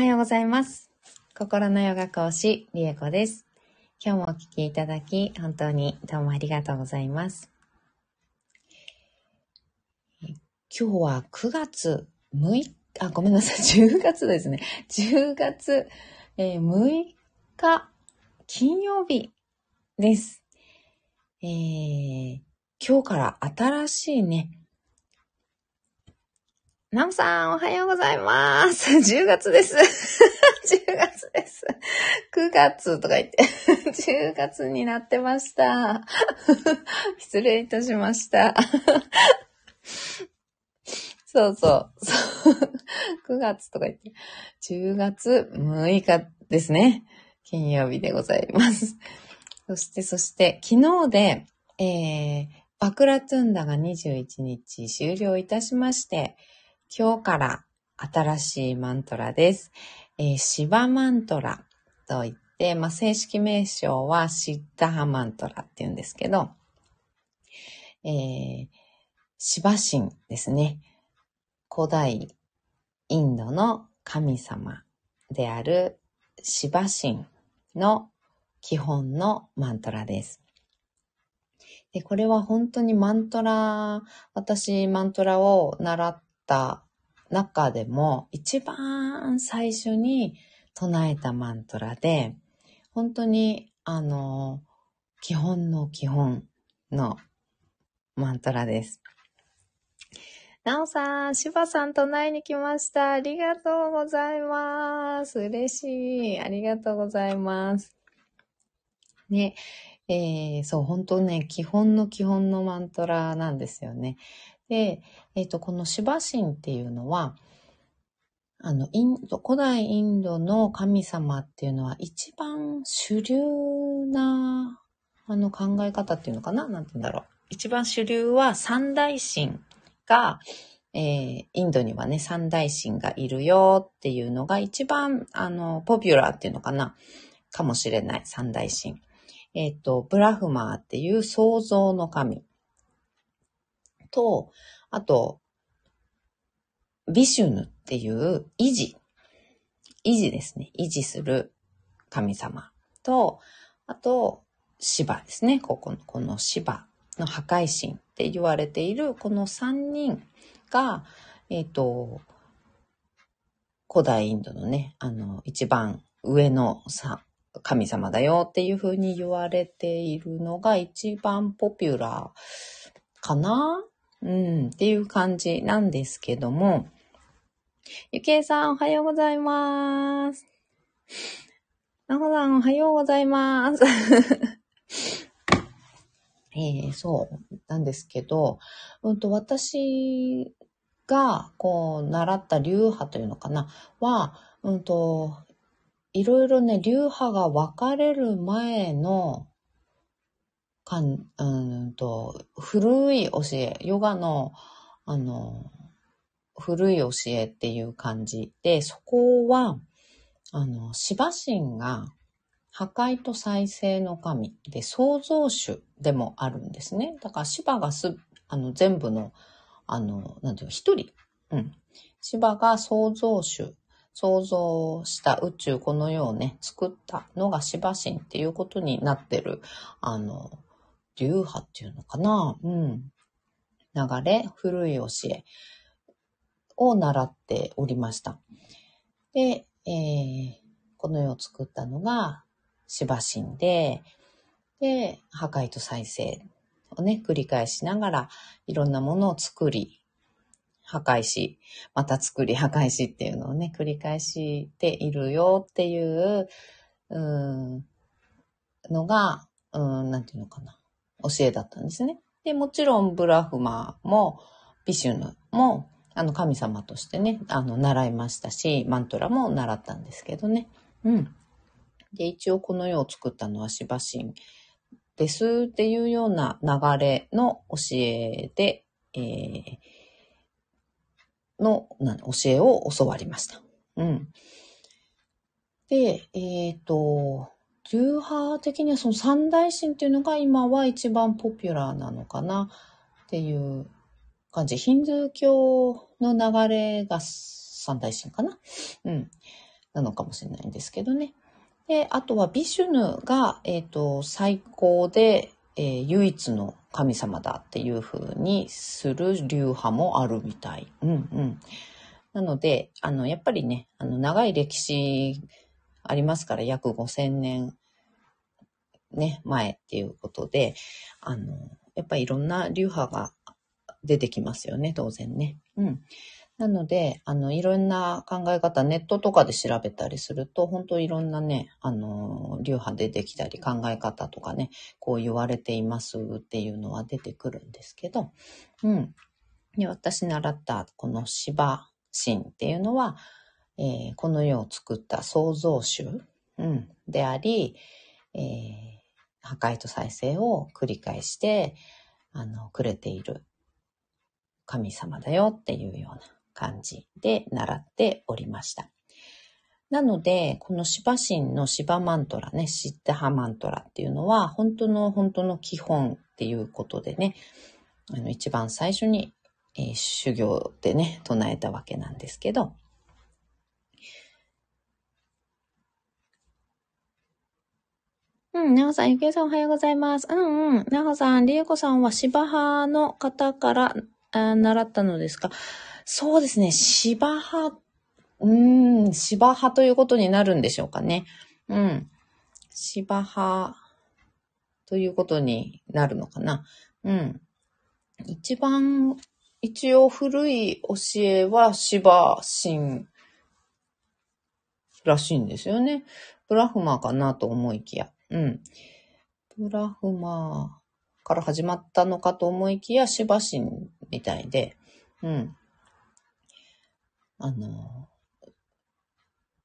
はようございます。心のヨガ講師、リエコです。今日もお聞きいただき、本当にどうもありがとうございます。今日は9月6日、あ、ごめんなさい、10月ですね。10月、えー6日、金曜日です。えー今日から新しいね、なおさん、おはようございます。10月です。10月です。9月とか言って、10月になってました。失礼いたしました。そうそう。そう9月とか言って、10月6日ですね。金曜日でございます。そして、そして、昨日で、えー、バクラトゥンダが21日終了いたしまして、今日から新しいマントラです。えーシバマントラといって、まあ、正式名称はシッダハマントラって言うんですけど、えー、シバ神ですね。古代インドの神様であるシバ神の基本のマントラです。で、これは本当にマントラ、私マントラを習ってた中でも一番最初に唱えたマントラで、本当にあの、基本の基本のマントラです。なおさん、しばさん唱えに来ました。ありがとうございます。嬉しい。ありがとうございます。ね、えー、そう、本当ね、基本の基本のマントラなんですよね。で、えっ、と、このシバ神っていうのは、あの、インド、古代インドの神様っていうのは一番主流な、あの考え方っていうのかな？なんて言うんだろう。一番主流は三大神が、えー、インドにはね、三大神がいるよっていうのが一番、あの、ポピュラーっていうのかな？かもしれない。三大神。えっ、と、ブラフマーっていう創造の神と、あと、ビシュヌっていう維持。維持ですね。維持する神様と、あと、シバですね。ここの、このシバの破壊神って言われているこの三人が、えっ、と、古代インドのね、あの、一番上のさ神様だよっていう風に言われているのが一番ポピュラーかなうん、っていう感じなんですけども、ゆきえさんおはようございます。なほさんおはようございます。えー、そうなんですけど、うんと私がこう習った流派というのかなは、うんと、いろいろね、流派が分かれる前の、かん、うんと、古い教え、ヨガの、あの、古い教えっていう感じで、そこは、あの、シバ神が破壊と再生の神で創造主でもあるんですね。だからシバがす、あの、全部の、あの、なんていうの、一人。うん。シバが創造主創造した宇宙、この世をね、作ったのがシバ神っていうことになってる、あの、流派っていうのかなうん。流れ、古い教えを習っておりました。で、えー、この世を作ったのがシバ神で、で、破壊と再生をね、繰り返しながら、いろんなものを作り、破壊し、また作り破壊しっていうのをね、繰り返しているよっていう、うん、のが、うん、なんていうのかな、教えだったんですね。で、もちろんブラフマーも、ビシュヌも、あの、神様としてね、あの、習いましたし、マントラも習ったんですけどね。うん。で、一応この世を作ったのはシバ神ですっていうような流れの教えで、えー、のな教えを教わりました。うん。で、えっ、と、流派的にはその三大神っていうのが今は一番ポピュラーなのかなっていう感じ。ヒンズー教の流れが三大神かな？うん。なのかもしれないんですけどね。で、あとはビシュヌが、えっ、と、最高で、えー唯一の神様だっていう風にする流派もあるみたい。うんうん。なので、あの、やっぱりね、あの、長い歴史ありますから、約5000年、ね、前っていうことで、あの、やっぱりいろんな流派が出てきますよね、当然ね。うん。なので、あの、いろんな考え方、ネットとかで調べたりすると、本当いろんなね、あの、流派出てきたり、考え方とかね、こう言われていますっていうのは出てくるんですけど、うん。で私習ったこの芝神っていうのは、えーこの世を作った創造主、うん、であり、えー破壊と再生を繰り返して、あの、くれている神様だよっていうような感じで習っておりました。なので、このシバ神のシバマントラね、シッタハマントラっていうのは、本当の本当の基本っていうことでね、あの、一番最初に、えー修行でね、唱えたわけなんですけど、うん、なほさん、ゆきえさんおはようございます。うんうん。なほさん、りえこさんは芝派の方からあ習ったのですか？そうですね、芝派、うーん、芝派ということになるんでしょうかね。うん。芝派ということになるのかな。うん。一番、一応古い教えは芝神らしいんですよね。ブラフマーかなと思いきや。うん。ブラフマーから始まったのかと思いきや、シバ神みたいで、うん。あの、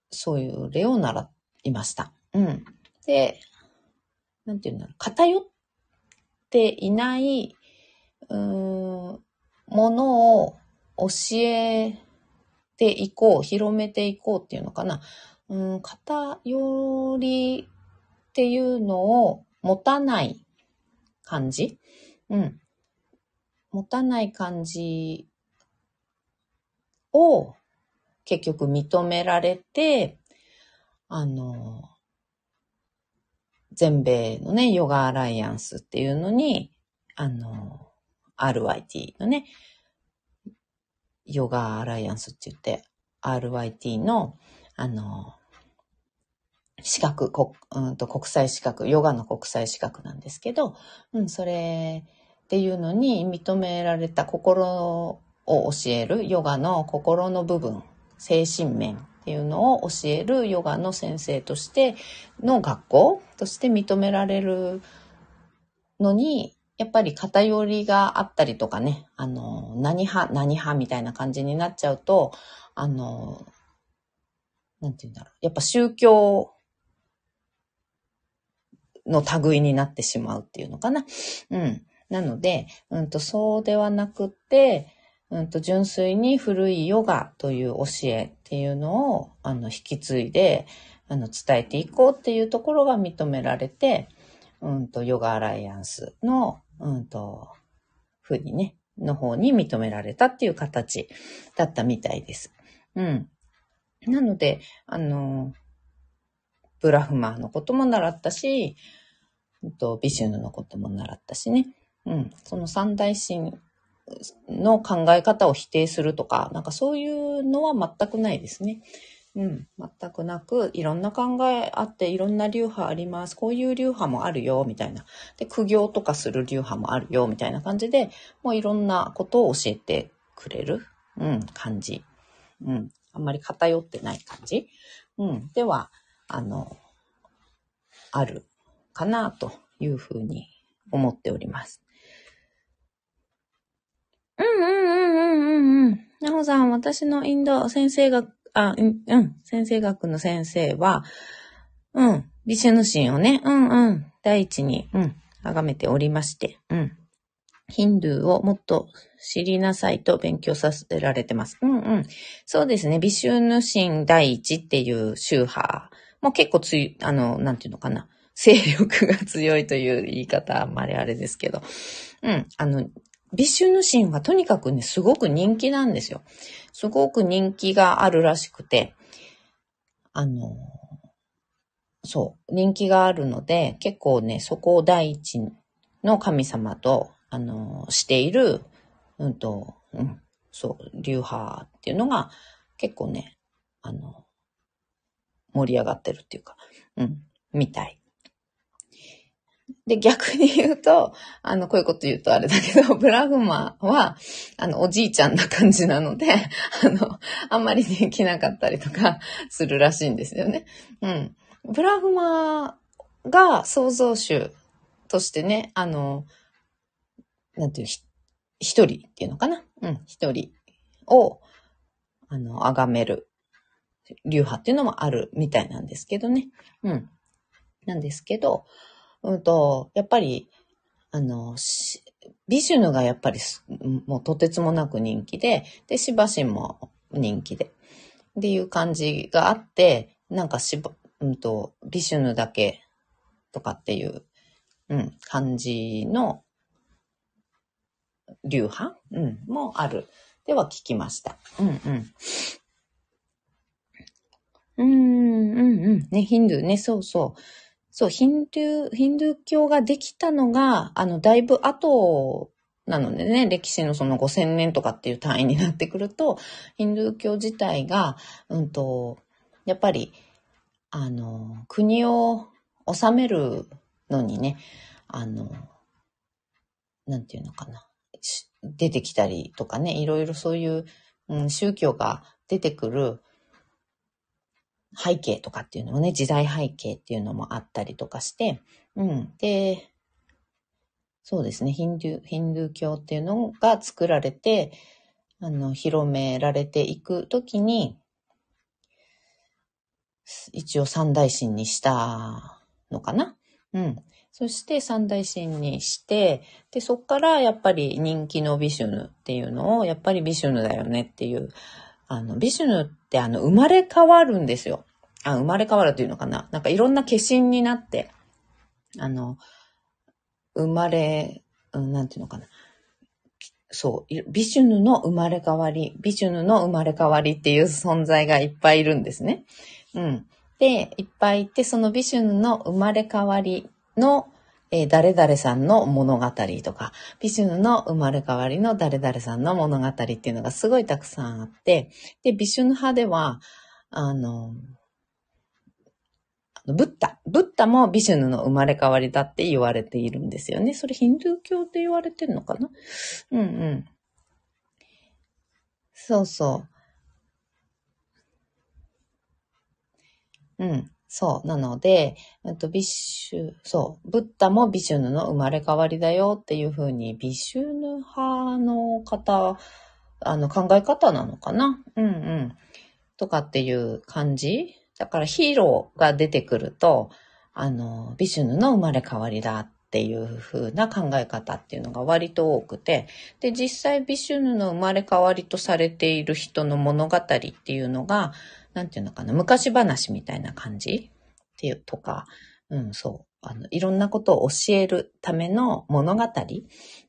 そういう例を習いました。うん。で、なんていうんだろう、偏っていない、うん、ものを教えていこう、広めていこうっていうのかな。うん、偏りっていうのを持たない感じ？うん。持たない感じを結局認められて、あの、全米のね、ヨガアライアンスっていうのに、あの、RYT のね、ヨガアライアンスって言って、RYT の、あの、資格、こうんと国際資格、ヨガの国際資格なんですけど、うん、それっていうのに認められた心を教える、ヨガの心の部分、精神面っていうのを教えるヨガの先生としての学校として認められるのに、やっぱり偏りがあったりとかね、あの、何派、何派みたいな感じになっちゃうと、あの、なんて言うんだろう。やっぱ宗教の類になってしまうっていうのかな。うん。なので、うんと、そうではなくて、うんと、純粋に古いヨガという教えっていうのを、あの、引き継いで、あの、伝えていこうっていうところが認められて、うんと、ヨガアライアンスの、うんと、ふうにね、の方に認められたっていう形だったみたいです。うん。なので、あの、ブラフマーのことも習ったし、とビシュヌのことも習ったしね。うん。その三大神の考え方を否定するとか、なんかそういうのは全くないですね。うん。全くなく、いろんな考えあって、いろんな流派あります。こういう流派もあるよ、みたいな。で、苦行とかする流派もあるよ、みたいな感じで、もういろんなことを教えてくれる、うん、感じ。うん。あんまり偏ってない感じ。うん。では、あの、あるかなというふうに思っております。うんうんうんうんうんうん。なほさん、私のインド先生学、あ、うん、うん、先生学の先生は、うん、ビシュヌ神をね、うんうん、第一に、うん、崇めておりまして、うん。ヒンドゥーをもっと知りなさいと勉強させられてます。うんうん。そうですね。ビシュヌ神第一っていう宗派も結構つい、あの、なんていうのかな。勢力が強いという言い方、あんまりあれですけど。うん。あの、ビシュヌ神はとにかくね、すごく人気なんですよ。すごく人気があるらしくて。あの、そう、人気があるので、結構ね、そこを第一の神様と、あの、している、うんと、うん、そう、流派っていうのが結構ね、あの、盛り上がってるっていうか、うん、みたい。で、逆に言うと、あの、こういうこと言うとあれだけど、ブラグマは、あの、おじいちゃんな感じなので、あの、あんまり人気なかったりとか するらしいんですよね。うん。ブラグマが創造主としてね、あの、なんていう、一人っていうのかな？うん、一人を、あの、崇める流派っていうのもあるみたいなんですけどね。うん。なんですけど、うんと、やっぱり、あの、ビシュヌがやっぱりもうとてつもなく人気で、で、シバシンも人気で、っていう感じがあって、なんかしば、うんと、ビシュヌだけとかっていう、うん、感じの流派？うん、もある。では聞きました。うんうん。うん、うん、うん。ね、ヒンドゥーね、そうそう。そう、ヒンドゥー、ヒンドゥー教ができたのが、あの、だいぶ後なのでね、歴史のその5000年とかっていう単位になってくると、ヒンドゥー教自体が、うんと、やっぱり、あの、国を治めるのにね、あの、なんていうのかな。出てきたりとかね、いろいろそういう、うん、宗教が出てくる背景とかっていうのもね、時代背景っていうのもあったりとかして、うん。で、そうですね、ヒンドゥー、ヒンドゥー教っていうのが作られて、あの、広められていくときに、一応三大神にしたのかな？うん。そして三大神にして、で、そっからやっぱり人気のビシュヌっていうのを、やっぱりビシュヌだよねっていう、あの、ビシュヌってあの、生まれ変わるんですよ。あ、生まれ変わるっていうのかな？なんかいろんな化身になって、あの、生まれ、うん、なんていうのかな？そう、ビシュヌの生まれ変わり、ビシュヌの生まれ変わりっていう存在がいっぱいいるんですね。うん。で、いっぱいいて、そのビシュヌの生まれ変わりの、えー、誰々さんの物語とか、ビシュヌの生まれ変わりの誰々さんの物語っていうのがすごいたくさんあって、で、ビシュヌ派では、あの、ブッダ。ブッダもビシュヌの生まれ変わりだって言われているんですよね。それヒンドゥー教って言われてるのかな？うんうん。そうそう。うん。そう。なので、えっと、ビッシュ、そう。ブッダもビシュヌの生まれ変わりだよっていうふうに、ビシュヌ派の方、あの、考え方なのかな？うんうん。とかっていう感じ？だからヒーローが出てくると、あの、ビシュヌの生まれ変わりだっていう風な考え方っていうのが割と多くて、で、実際ビシュヌの生まれ変わりとされている人の物語っていうのが、なんていうのかな、昔話みたいな感じっていうとか、うん、そう。あの、いろんなことを教えるための物語、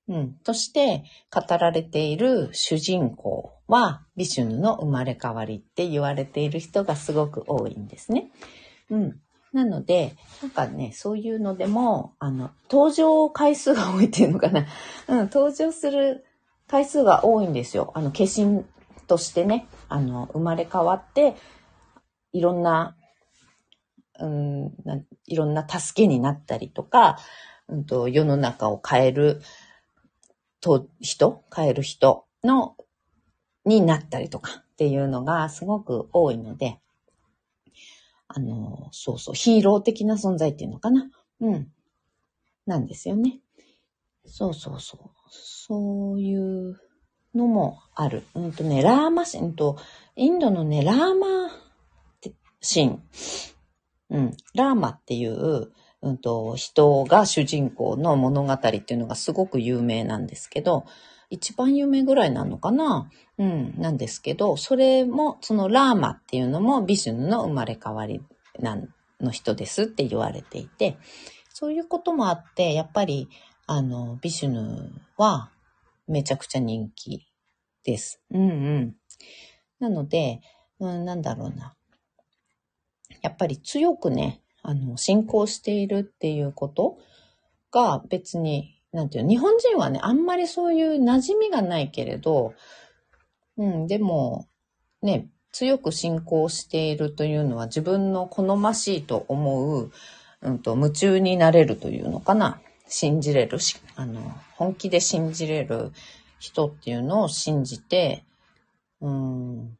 うん、として語られている主人公は、ビシュヌの生まれ変わりって言われている人がすごく多いんですね。うん。なので、なんかね、そういうのでも、あの、登場回数が多いっていうのかな。うん、登場する回数が多いんですよ。あの、化身としてね、あの、生まれ変わって、いろんな、うん、いろんな助けになったりとか、うんと、世の中を変えると人、変える人の、になったりとかっていうのがすごく多いので、あの、そうそう、ヒーロー的な存在っていうのかな？うん。なんですよね。そうそうそう。そういうのもある。うんとね、ラーマ神と、インドのね、ラーマ神。うん。ラーマっていう、うんと、人が主人公の物語っていうのがすごく有名なんですけど、一番有名ぐらいなのかな？うん、なんですけど、それも、そのラーマっていうのもビシュヌの生まれ変わりの人ですって言われていて、そういうこともあって、やっぱり、あの、ビシュヌはめちゃくちゃ人気です。うんうん。なので、うん、なんだろうな。やっぱり強くね、あの、信仰しているっていうことが別に、なんていう日本人はね、あんまりそういう馴染みがないけれど、うん、でも、ね、強く信仰しているというのは自分の好ましいと思う、うんと、夢中になれるというのかな。信じれるし、あの、本気で信じれる人っていうのを信じて、うん、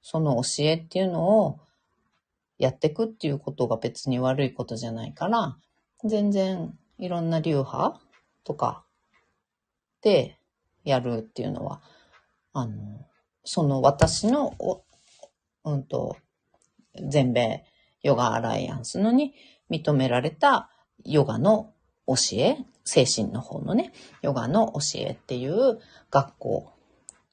その教えっていうのをやっていくっていうことが別に悪いことじゃないから、全然いろんな流派とかでやるっていうのは、あの、その私の、うんと、全米ヨガアライアンスのに認められたヨガの教え、精神の方のね、ヨガの教えっていう学校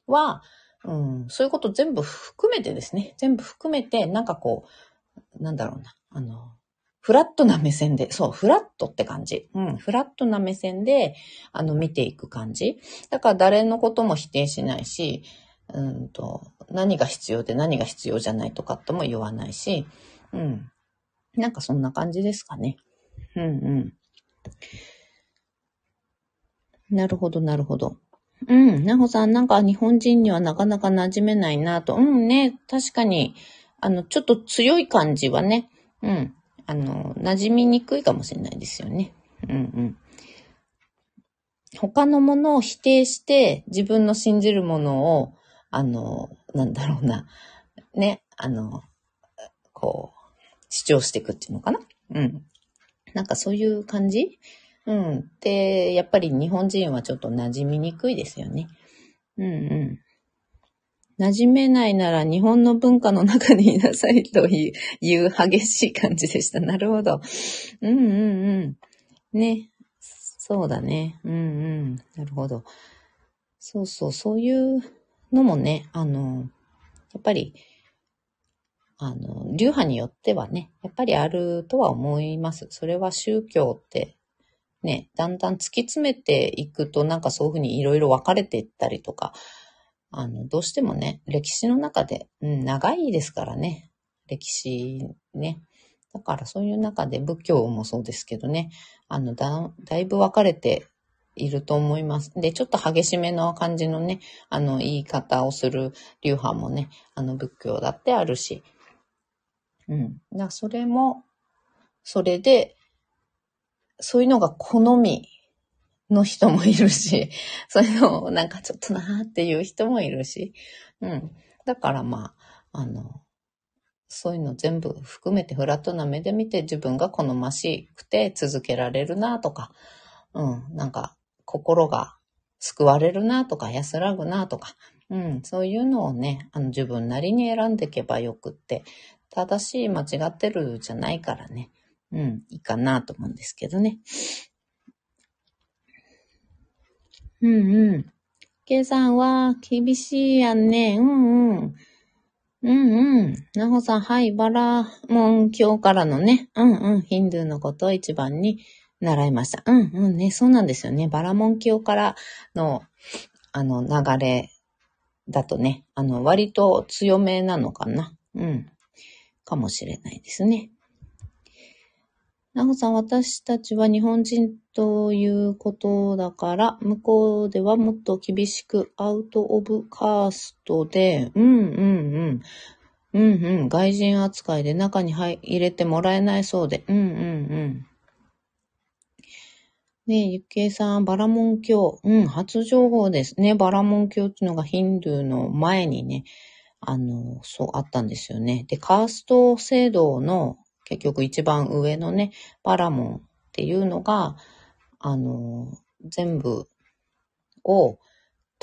は、うん、そういうこと全部含めてですね、全部含めて、なんかこう、なんだろうな、あの、フラットな目線で、そう、フラットって感じ。うん、フラットな目線で、あの、見ていく感じ。だから誰のことも否定しないし、うんと、何が必要で何が必要じゃないとかとも言わないし、うん。なんかそんな感じですかね。うんうん。なるほど、なるほど。うん、なほさん、なんか日本人にはなかなか馴染めないなと。うんね、確かに、あの、ちょっと強い感じはね、うん、あの、馴染みにくいかもしれないですよね。うんうん。他のものを否定して自分の信じるものを、あの、なんだろうな、ね、あの、こう、主張していくっていうのかなうん。なんかそういう感じうん。で、やっぱり日本人はちょっと馴染みにくいですよね。うんうん。馴染めないなら日本の文化の中にいなさいという激しい感じでした。なるほど。うんうんうん。ね。そうだね。うんうん。なるほど。そうそう、そういうのもね、あの、やっぱり、あの、流派によってはね、やっぱりあるとは思います。それは宗教ってね、だんだん突き詰めていくとなんかそういうふうにいろいろ分かれていったりとか、あの、どうしてもね、歴史の中で、うん、長いですからね、歴史ね。だからそういう中で仏教もそうですけどね、あの、だ、だいぶ分かれていると思います。で、ちょっと激しめの感じのね、あの、言い方をする流派もね、あの、仏教だってあるし、うん。だそれも、それで、そういうのが好みの人もいるし、そういうのをなんかちょっとなーっていう人もいるし、うん。だからまあ、あの、そういうの全部含めてフラットな目で見て自分が好ましくて続けられるなとか、うん、なんか心が救われるなとか安らぐなとか、うん、そういうのをね、あの自分なりに選んでいけばよくって、正しい間違ってるじゃないからね。うん、いいかなと思うんですけどね。うんうん。計算は厳しいやんね。うんうん。うんうん。なほさん、はい、バラモン教からのね、うんうん、ヒンドゥーのことを一番に習いました。うんうんね、そうなんですよね。バラモン教からの、あの、流れだとね、あの、割と強めなのかな。うん。かもしれないですね。なほさん、私たちは日本人ということだから、向こうではもっと厳しくアウトオブカーストで、うんうんうん。うんうん。外人扱いで中に入れてもらえないそうで、うんうんうん。ねえ、ゆっけいさん、バラモン教。うん、初情報ですね。バラモン教っていうのがヒンドゥーの前にね、あの、そう、あったんですよね。で、カースト制度の結局一番上のね、パラモンっていうのが、あの、全部を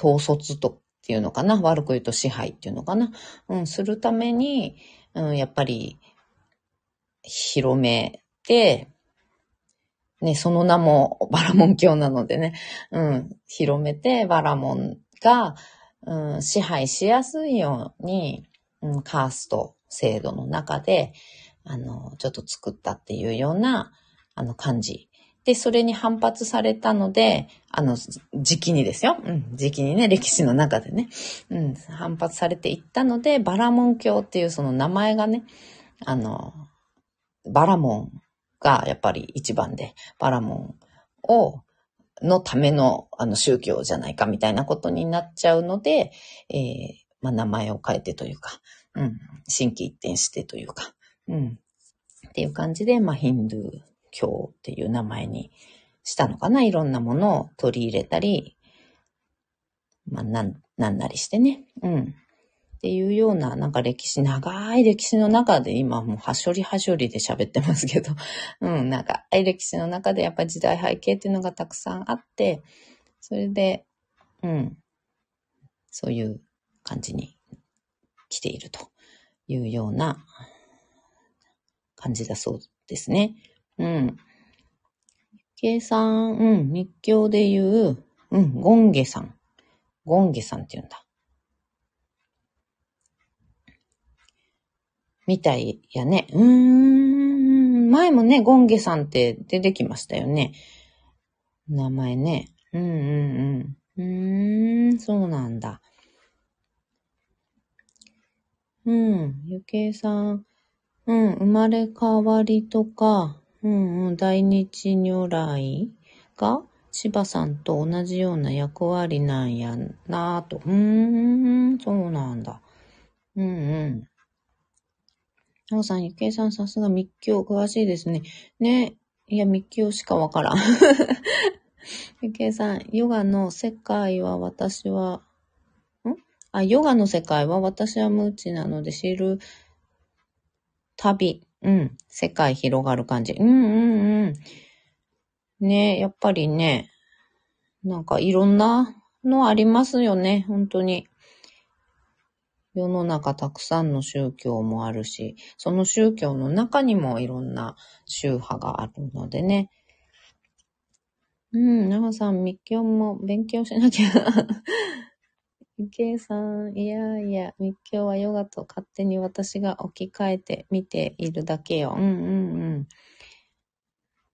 統率とっていうのかな悪く言うと支配っていうのかなうん、するために、うん、やっぱり、広めて、ね、その名もバラモン教なのでね、うん、広めてバラモンが、うん、支配しやすいように、うん、カースト制度の中で、あの、ちょっと作ったっていうような、あの、感じ。で、それに反発されたので、あの、時期にですよ。うん、時期にね、歴史の中でね。うん、反発されていったので、バラモン教っていうその名前がね、あの、バラモンがやっぱり一番で、バラモンを、のための、あの、宗教じゃないかみたいなことになっちゃうので、えー、まあ、名前を変えてというか、うん、新規一転してというか、うん、っていう感じで、まあ、ヒンドゥー教っていう名前にしたのかな。いろんなものを取り入れたり、まあ、なん、なんなりしてね。うん。っていうような、なんか歴史、長い歴史の中で今もうはしょりはしょりで喋ってますけど、うん、なんか、歴史の中でやっぱり時代背景っていうのがたくさんあって、それで、うん、そういう感じに来ているというような感じだそうですね。うん。計算、うん、日教で言う、うん、ゴンゲさん。ゴンゲさんって言うんだ。みたいやね。うーん。前もね、ゴンゲさんって出てきましたよね。名前ね。うんうんうん。うーん、そうなんだ。うん、ゆけいさん。うん、生まれ変わりとか、うんうん、大日如来が芝さんと同じような役割なんやなぁと。うーん、そうなんだ。うんうん。なおさん、ゆけいさん、さすが密教詳しいですね。ね。いや、密教しかわからん。ゆけいさん、ヨガの世界は私は、ん？あ、ヨガの世界は私は無知なので知る旅。うん。世界広がる感じ。うんうんうん。ねやっぱりね、なんかいろんなのありますよね。本当に。世の中たくさんの宗教もあるし、その宗教の中にもいろんな宗派があるのでね。うん、長さん、密教も勉強しなきゃ。ゆけいさん、いやいや、密教はヨガと勝手に私が置き換えて見ているだけよ。うんうんうん。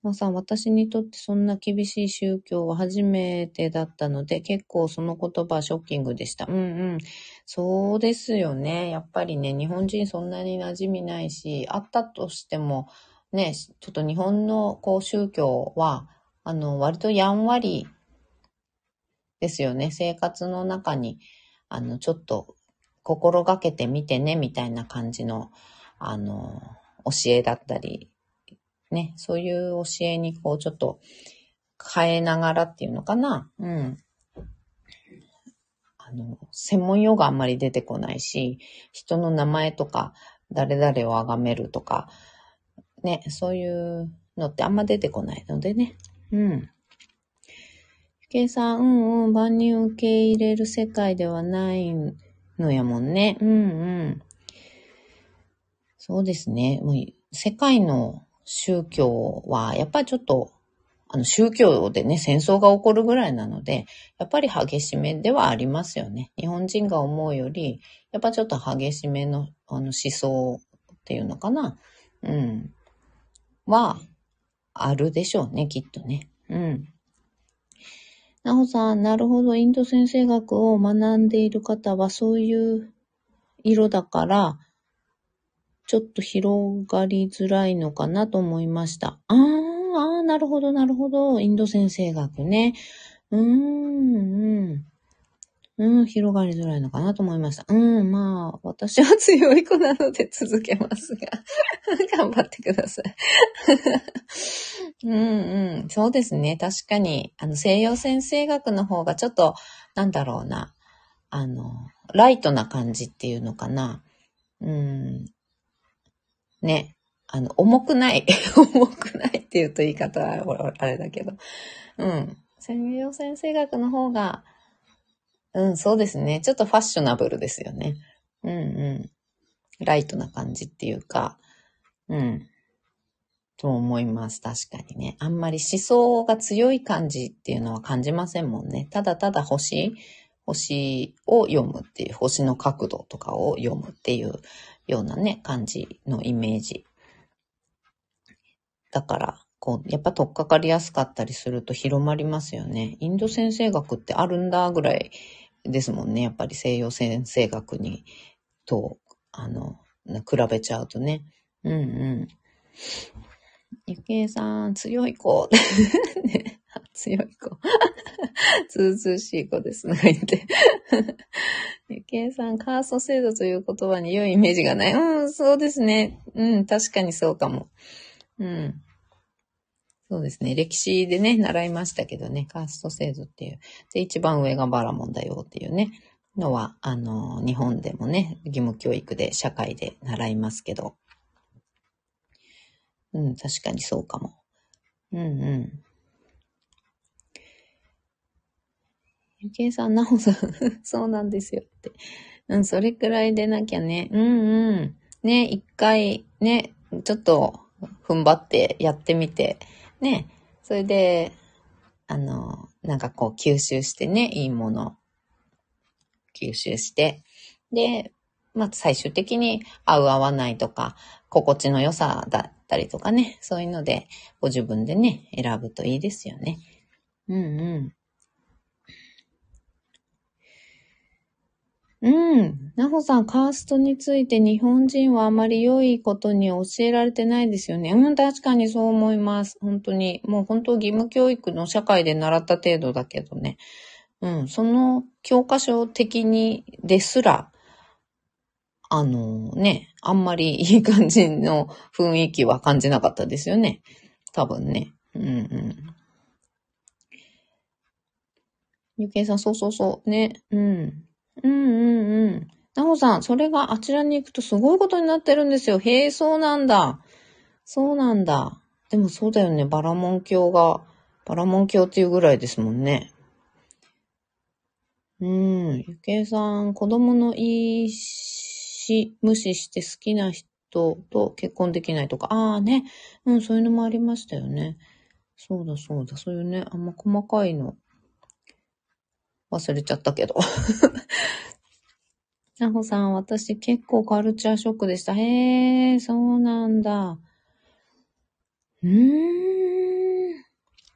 まあさん、私にとってそんな厳しい宗教は初めてだったので、結構その言葉ショッキングでした。うんうん。そうですよね。やっぱりね、日本人そんなに馴染みないし、あったとしても、ね、ちょっと日本のこう宗教は、あの、割とやんわりですよね。生活の中に、あの、ちょっと心がけてみてね、みたいな感じの、あの、教えだったりね、そういう教えにこうちょっと変えながらっていうのかな。うん。あの、専門用があんまり出てこないし、人の名前とか、誰々を崇めるとか、ね、そういうのってあんま出てこないのでね。うん。計算、うんうん、万人受け入れる世界ではないのやもんね。うんうん。そうですね。もう世界の宗教は、やっぱりちょっと、あの、宗教でね、戦争が起こるぐらいなので、やっぱり激しめではありますよね。日本人が思うより、やっぱちょっと激しめの、あの、思想っていうのかな。うん。は、あるでしょうね、きっとね。うん。なおさん、なるほど、インド先生学を学んでいる方は、そういう色だから、ちょっと広がりづらいのかなと思いました。あー、あーなるほど、なるほど。インド先生学ね。うーん、うん。うん、広がりづらいのかなと思いました。うん、まあ、私は強い子なので続けますが。頑張ってください。うんうん、そうですね。確かに、あの、西洋先生学の方がちょっと、なんだろうな、あの、ライトな感じっていうのかな。うん、ね、あの、重くない。重くないって言うと言い方はあれだけど。うん。専業先生学の方が、うん、そうですね。ちょっとファッショナブルですよね。うんうん。ライトな感じっていうか、うん。と思います。確かにね。あんまり思想が強い感じっていうのは感じませんもんね。ただただ星、星を読むっていう、星の角度とかを読むっていうようなね、感じのイメージ。だから、こう、やっぱ取っかかりやすかったりすると広まりますよね。インド先生学ってあるんだぐらいですもんね。やっぱり西洋先生学に、と、あの、比べちゃうとね。うんうん。ゆきえさん、強い子。ね、強い子。ずうずうしい子です。とか言って。ゆきえさん、カースト制度という言葉に良いイメージがない。うん、そうですね。うん、確かにそうかも。うん。そうですね。歴史でね、習いましたけどね、カースト制度っていう。で、一番上がバラモンだよっていうね、のは、あの、日本でもね、義務教育で、社会で習いますけど。うん、確かにそうかも。うんうん。ゆきえさん、なおさん、そうなんですよって。うん、それくらいでなきゃね。うんうん。ね、一回、ね、ちょっと、踏ん張ってやってみて、ね、それで、あの、なんかこう吸収してね、いいもの、吸収して、で、まあ最終的に合う合わないとか、心地の良さだったりとかね、そういうので、ご自分でね、選ぶといいですよね。うんうん。うん。なほさん、カーストについて日本人はあまり良いことに教えられてないですよね。うん、確かにそう思います。本当に。もう本当義務教育の社会で習った程度だけどね。うん、その教科書的にですら、あのね、あんまりいい感じの雰囲気は感じなかったですよね。多分ね。うんうん。ゆけいさん、そうそうそう。ね。うん。うんうんうん。なほさん、それがあちらに行くとすごいことになってるんですよ。へえ、そうなんだ。そうなんだ。でもそうだよね。バラモン教が、バラモン教っていうぐらいですもんね。うん。ゆけいさん、子供の意思無視して好きな人と結婚できないとか。ああね。うん、そういうのもありましたよね。そうだそうだ。そういうね、あんま細かいの忘れちゃったけど。なほさん、私結構カルチャーショックでした。へえ、そうなんだ。うーん。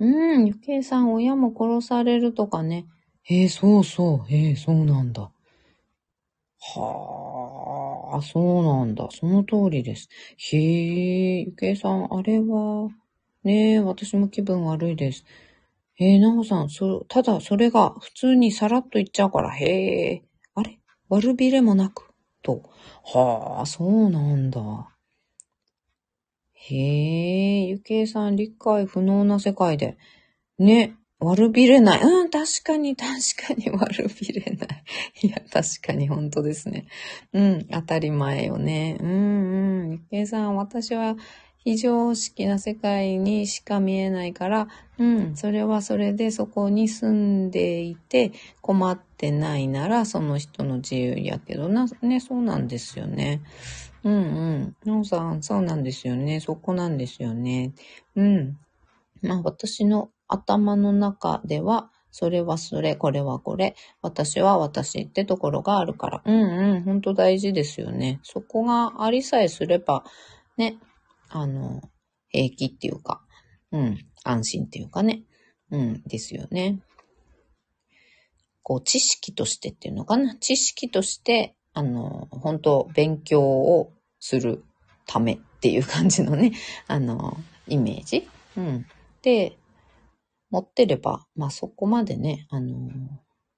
うん、ゆけいさん、親も殺されるとかね。へえ、そうそう。へえ、そうなんだ。はあ、そうなんだ。その通りです。へえ、ゆけいさん、あれは、ねえ、私も気分悪いです。えー、なほさん、そ、ただそれが普通にさらっと言っちゃうから、へえ、あれ？悪びれもなく、と。はあ、そうなんだ。へえ、ゆけいさん、理解不能な世界で。ね、悪びれない。うん、確かに、確かに悪びれない。いや、確かに本当ですね。うん、当たり前よね。うん、うん。ゆけいさん、私は非常識な世界にしか見えないから、うん、それはそれでそこに住んでいて困ってないならその人の自由やけどな、ね、そうなんですよね。うんうん。なおさん、そうなんですよね。そこなんですよね。うん。まあ私の頭の中では、それはそれ、これはこれ、私は私ってところがあるから。うんうん、ほんと大事ですよね。そこがありさえすれば、ね、あの、平気っていうか、うん、安心っていうかね、うん、ですよね。こう、知識としてっていうのかな？知識として、あの、本当勉強をするためっていう感じのね、あの、イメージ。うん。で、持ってれば、まあそこまでね、あの、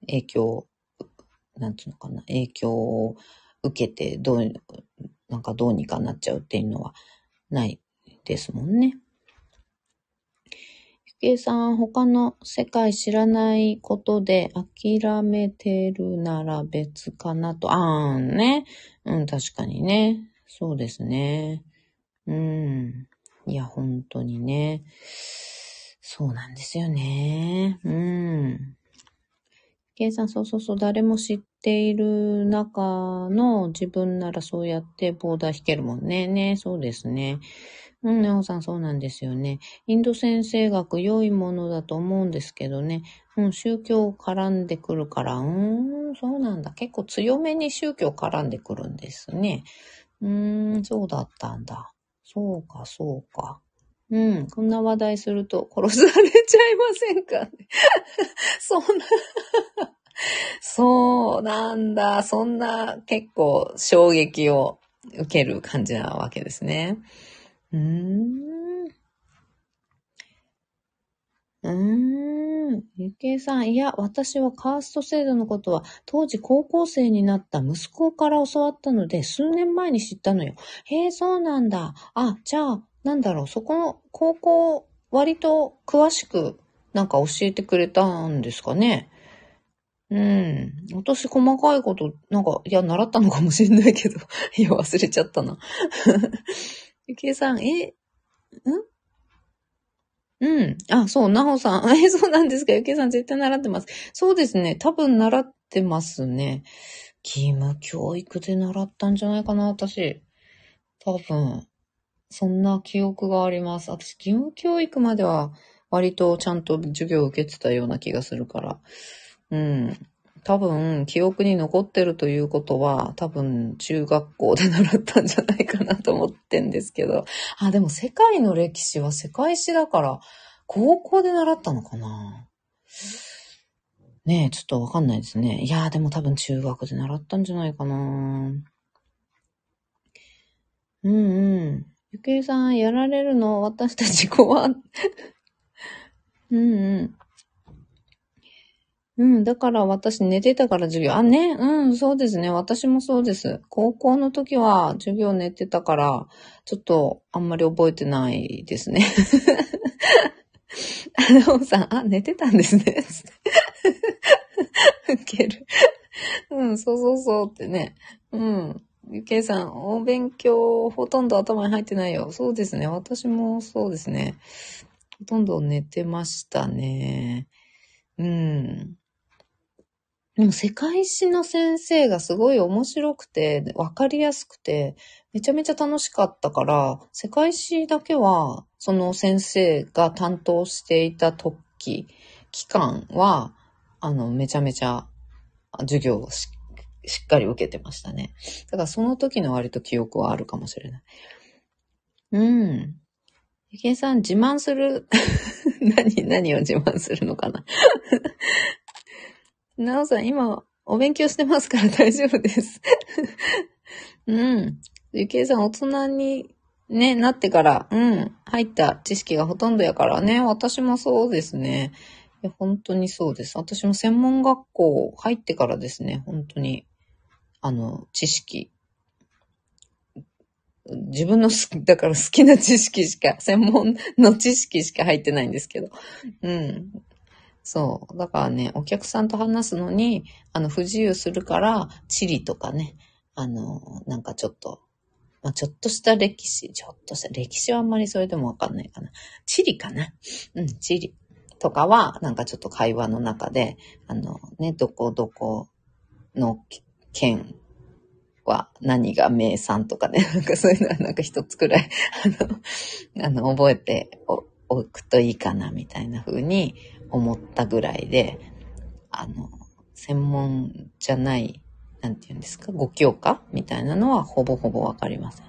影響、なんていうのかな、影響を受けて、どう、なんかどうにかなっちゃうっていうのはないですもんね。ゆけいさん、他の世界知らないことで諦めてるなら別かなと。あーんね。うん、確かにね。そうですね。うん。いや、本当にね。そうなんですよね。うん。ゆけいさん、そうそうそう、誰も知っている中の自分ならそうやってボーダー弾けるもんね。ね、そうですね。うん、なおさんそうなんですよね。インド先生学良いものだと思うんですけどね。うん、宗教絡んでくるから、うーん、そうなんだ。結構強めに宗教絡んでくるんですね。うーん、そうだったんだ。そうか、そうか。うん、こんな話題すると殺されちゃいませんか。そんな、そうなんだ。そんな結構衝撃を受ける感じなわけですね。うーん。うーん。ゆけいさん、いや、私はカースト制度のことは、当時高校生になった息子から教わったので、数年前に知ったのよ。へえ、そうなんだ。あ、じゃあ、なんだろう、そこの高校、割と詳しく、なんか教えてくれたんですかね。うん。私細かいこと、なんか、いや、習ったのかもしれないけど、いや、忘れちゃったな。ゆきえさん、え、ん？うん。あ、そう、なほさん。え、そうなんですかゆきえさん絶対習ってます。そうですね。多分習ってますね。義務教育で習ったんじゃないかな、私。多分。そんな記憶があります。私、義務教育までは割とちゃんと授業を受けてたような気がするから。うん。多分、記憶に残ってるということは、多分、中学校で習ったんじゃないかなと思ってんですけど。あ、でも世界の歴史は世界史だから、高校で習ったのかな？ねえ、ちょっとわかんないですね。いやー、でも多分中学で習ったんじゃないかなうんうん。ゆけいさん、やられるの私たち怖 うんうん。うん、だから私寝てたから授業。あ、ね、うん、そうですね。私もそうです。高校の時は授業寝てたから、ちょっとあんまり覚えてないですね。あのおさん、あ、寝てたんですね。ウケる。うん、そうそうそうってね。うん。ゆけいさん、お勉強ほとんど頭に入ってないよ。そうですね。私もそうですね。ほとんど寝てましたね。うん。でも世界史の先生がすごい面白くて、わかりやすくて、めちゃめちゃ楽しかったから、世界史だけは、その先生が担当していた時、期間は、あの、めちゃめちゃ授業をししっかり受けてましたね。だからその時の割と記憶はあるかもしれない。うん。ゆけいさん、自慢する？何、何を自慢するのかな？なおさん、今、お勉強してますから大丈夫です うん。ゆきえさん、大人にね、なってから、うん、入った知識がほとんどやからね、私もそうですね。いや、本当にそうです。私も専門学校入ってからですね、本当に、あの、知識。自分の好き、だから好きな知識しか、専門の知識しか入ってないんですけど。うん。そう。だからね、お客さんと話すのに、あの、不自由するから、地理とかね、あの、なんかちょっと、まあ、ちょっとした歴史、ちょっとした、歴史はあんまりそれでもわかんないかな。地理かなうん、地理。とかは、なんかちょっと会話の中で、あの、ね、どこどこの県は何が名産とかね、なんかそういうのはなんか一つくらい、あの、あの、覚えておくといいかな、みたいな風に思ったぐらいで、あの、専門じゃない、なんて言うんですか、ご教科みたいなのはほぼほぼわかりません。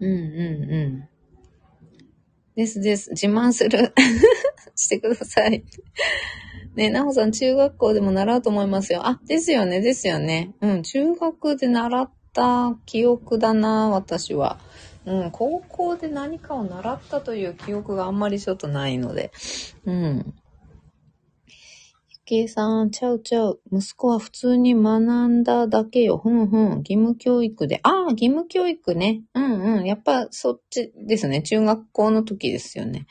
うんうんうん。ですです。自慢する。してください。ねなほさん、中学校でも習うと思いますよ。あ、ですよね、ですよね。うん、中学で習った記憶だな、私は。うん、高校で何かを習ったという記憶があんまりちょっとないので。うん。ゆきえさん、ちゃうちゃう。息子は普通に学んだだけよ。ふんふん。義務教育で。ああ、義務教育ね。うんうん。やっぱそっちですね。中学校の時ですよね。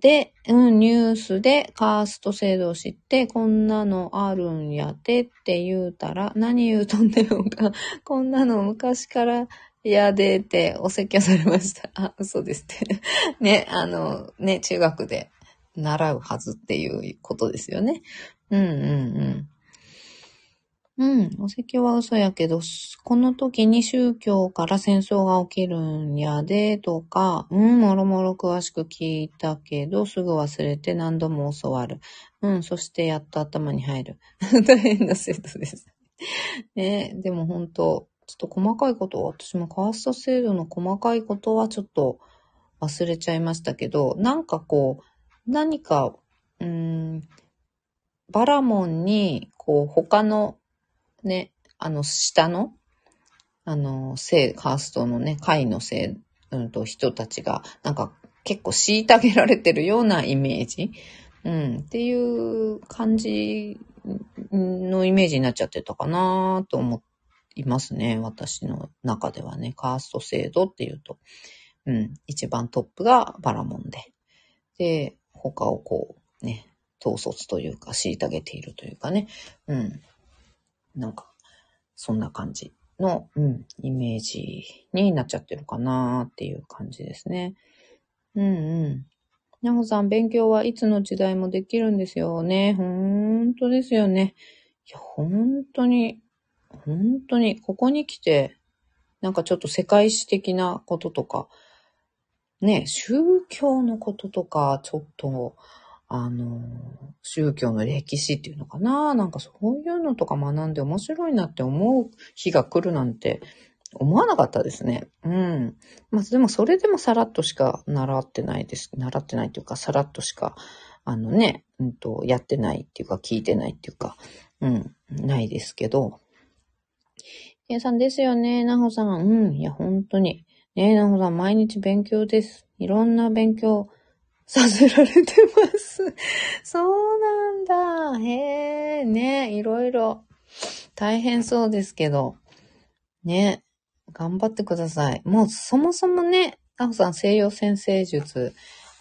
で、うん、ニュースでカースト制度を知って、こんなのあるんやてって言うたら、何言うとんねんか、こんなの昔からいやでってお説教されました。あ、嘘ですって。ね、あの、ね、中学で習うはずっていうことですよね。うんうんうん。うん、お説教は嘘やけど、この時に宗教から戦争が起きるんやで、とか、うん、もろもろ詳しく聞いたけど、すぐ忘れて何度も教わる。うん、そしてやっと頭に入る。大変な生徒です。ね、でも本当ちょっと細かいことは、私もカースト制度の細かいことはちょっと忘れちゃいましたけど、なんかこう、何か、うん、バラモンに、こう、他のね、あの、下の、あの、性、カーストのね、会の性、うんと、人たちが、なんか、結構虐げられてるようなイメージ、うん、っていう感じのイメージになっちゃってたかなと思いますね。私の中ではね、カースト制度っていうと、うん、一番トップがバラモンで、で、他をこう、ね、統率というか、虐げているというかね、うん、なんか、そんな感じの、うん、イメージになっちゃってるかなっていう感じですね。うんうん。なほさん、勉強はいつの時代もできるんですよね。ほんとですよね。いや、ほんとに、ほんとに、ここに来て、なんかちょっと世界史的なこととか、ね、宗教のこととか、ちょっと、あの、宗教の歴史っていうのかな？なんかそういうのとか学んで面白いなって思う日が来るなんて思わなかったですね。うん。まあでもそれでもさらっとしか習ってないです。習ってないっていうか、さらっとしか、あのね、うんと、やってないっていうか、聞いてないっていうか、うん、ないですけど。ケイさんですよね、なほさん。うん、いや、本当に。ねえ、なほさん、毎日勉強です。いろんな勉強させられてます。そうなんだ。へえ、ねいろいろ大変そうですけど。ね頑張ってください。もうそもそもね、カホさん西洋先生術、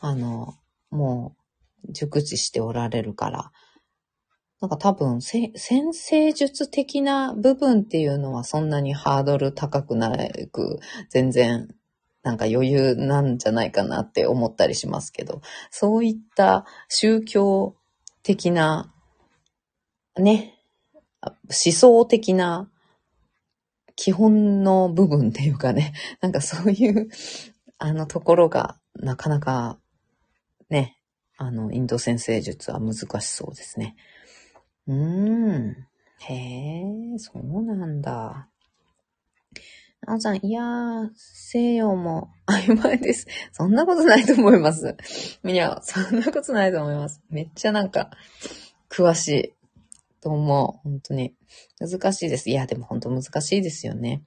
あの、もう熟知しておられるから、なんか多分、先生術的な部分っていうのはそんなにハードル高くなく、全然なんか余裕なんじゃないかなって思ったりしますけど、そういった宗教的な、ね、思想的な基本の部分っていうかね、なんかそういうあのところがなかなかね、あの、インド先生術は難しそうですね。うーん。へえ、そうなんだ。あおさん、いやー、西洋も曖昧です。そんなことないと思います。みや、そんなことないと思います。めっちゃなんか、詳しいと思う。本当に。難しいです。いや、でも本当難しいですよね。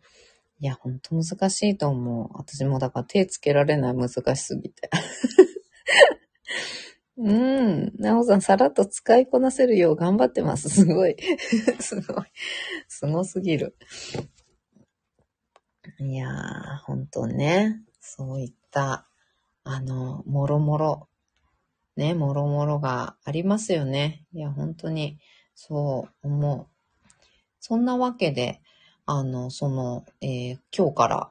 いや、本当難しいと思う。私もだから手つけられない難しすぎて。うん。なおさん、さらっと使いこなせるよう頑張ってます。すごい。すごい。すごすぎる。いやー、本当ね、そういった、あの、もろもろ、ね、もろもろがありますよね。いや、本当に、そう思う。そんなわけで、あの、その、えー、今日から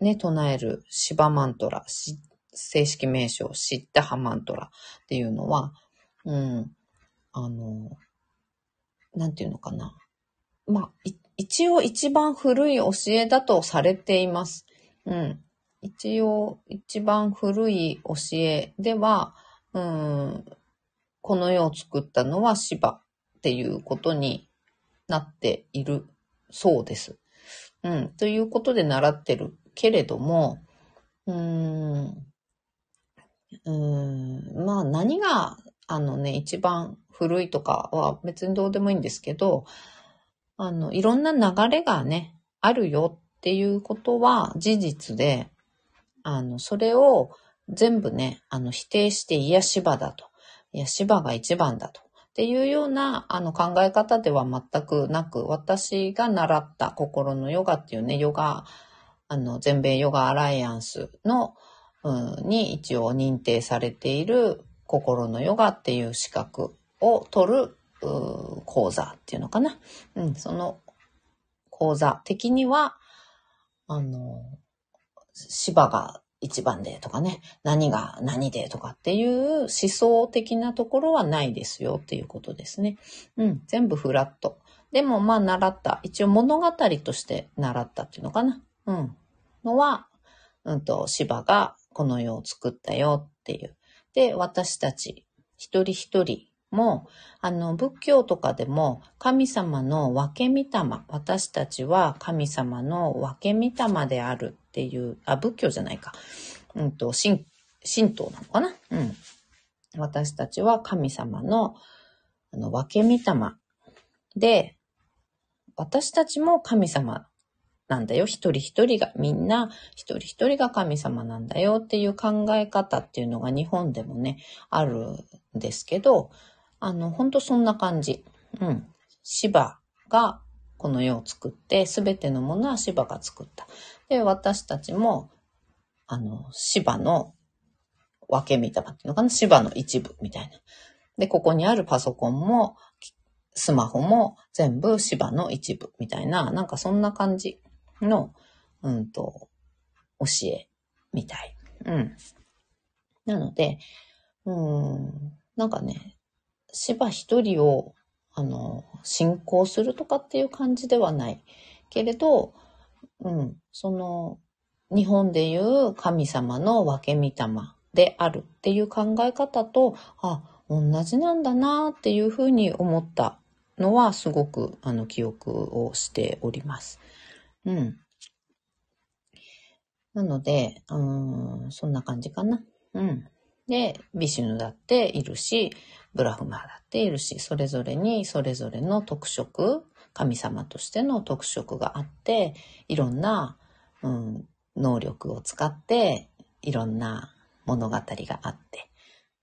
ね、唱えるシバマントラ、正式名称、シッタハマントラっていうのは、うん、あの、なんていうのかな。まあ、一応一番古い教えだとされています。うん。一応一番古い教えでは、うん、この世を作ったのは芝っていうことになっているそうです。うん。ということで習ってるけれども、うん、うーん、まあ何が、あのね、一番古いとかは別にどうでもいいんですけど、あの、いろんな流れがね、あるよっていうことは事実で、あの、それを全部ね、あの、否定して癒し場だと。癒し場が一番だと。っていうような、あの、考え方では全くなく、私が習った心のヨガっていうね、ヨガ、あの、全米ヨガアライアンスの、うん、に一応認定されている心のヨガっていう資格を取る講座っていうのかな。うん、その講座的には、あの、芝が一番でとかね、何が何でとかっていう思想的なところはないですよっていうことですね。うん、全部フラット。でもまあ習った、一応物語として習ったっていうのかな。うん。のは、うんと、芝がこの世を作ったよっていう。で、私たち一人一人も、あの、仏教とかでも神様の分け御霊、私たちは神様の分け御霊であるっていう、あ、仏教じゃないか。うんと、神、神道なのかな？うん。私たちは神様の、あの、分け御霊で、私たちも神様なんだよ。一人一人が、みんな一人一人が神様なんだよっていう考え方っていうのが日本でもね、あるんですけど、あの、ほんとそんな感じ。うん。芝がこの世を作って、すべてのものは芝が作った。で、私たちも、あの、芝の分け見たっていうのかな？芝の一部みたいな。で、ここにあるパソコンも、スマホも全部芝の一部みたいな、なんかそんな感じの、うんと、教えみたい。うん。なので、うん、なんかね、芝一人を、あの、信仰するとかっていう感じではない。けれど、うん、その、日本でいう神様の分け御霊であるっていう考え方と、あ、同じなんだなっていうふうに思ったのはすごくあの記憶をしております。うん。なので、うん、そんな感じかな。うん。で、ビシュヌだっているし、ブラフマーだっているし、それぞれにそれぞれの特色、神様としての特色があって、いろんな、うん、能力を使って、いろんな物語があって、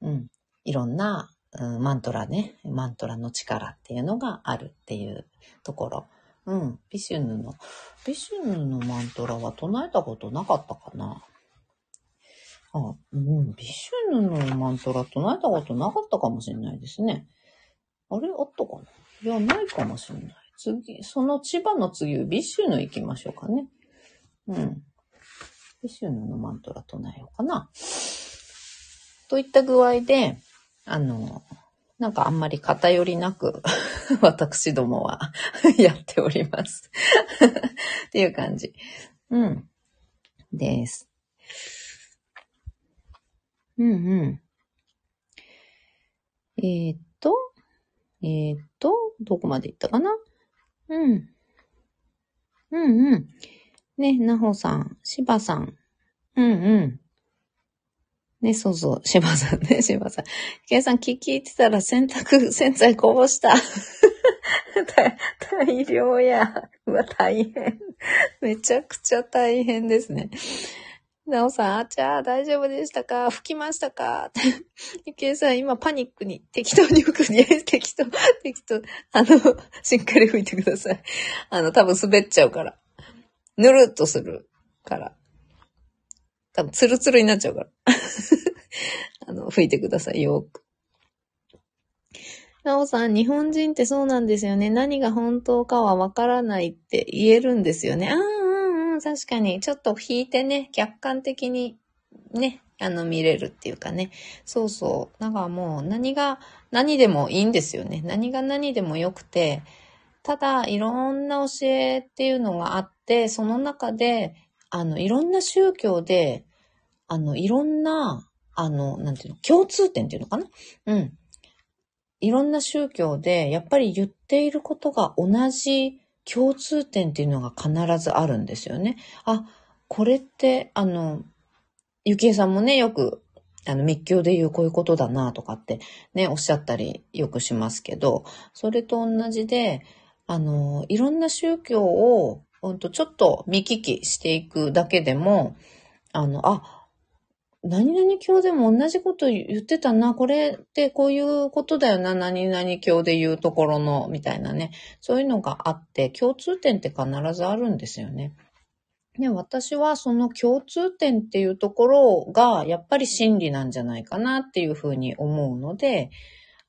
うん、いろんな、うん、マントラね、マントラの力っていうのがあるっていうところ。うん、ビシュヌの、ビシュヌのマントラは唱えたことなかったかな。あ、もう、ビシュヌのマントラ唱えたことなかったかもしれないですね。あれあったかな？いや、ないかもしれない。次、その千葉の次、ビシュヌ行きましょうかね。うん。ビシュヌのマントラ唱えようかな。といった具合で、あの、なんかあんまり偏りなく 私どもは やっております っていう感じ。うん。です。うんうん。えー、っと、えー、っと、どこまで行ったかな？うん。うんうん。ね、なほさん、しばさん。うんうん。ね、そうそう、柴さんね、柴さん。ケイさん聞いてたら洗濯 洗剤こぼした。大量や。うわ、大変。めちゃくちゃ大変ですね。なおさん、あちゃー、大丈夫でしたか？吹きましたか？ゆきえさん、今パニックに、適当に吹くに、適当、適当、あの、しっかり吹いてください。あの、多分滑っちゃうから。ぬるっとするから。多分ツルツルになっちゃうから。あの、吹いてください、よく。なおさん、日本人ってそうなんですよね。何が本当かはわからないって言えるんですよね。あ、確かに。ちょっと引いてね、客観的にね、あの、見れるっていうかね。そうそう。だからもう何が、何でもいいんですよね。何が何でもよくて、ただ、いろんな教えっていうのがあって、その中で、あの、いろんな宗教で、あの、いろんな、あの、なんていうの、共通点っていうのかなうん。いろんな宗教で、やっぱり言っていることが同じ共通点っていうのが必ずあるんですよね。あ、これって、あの、ゆきえさんもね、よく、あの、密教で言うこういうことだなとかってね、おっしゃったりよくしますけど、それと同じで、あの、いろんな宗教を、ほんとちょっと見聞きしていくだけでも、あの、あ、何々教でも同じこと言ってたな、これってこういうことだよな、何々教で言うところの、みたいなね。そういうのがあって、共通点って必ずあるんですよね。で、私はその共通点っていうところが、やっぱり真理なんじゃないかなっていうふうに思うので、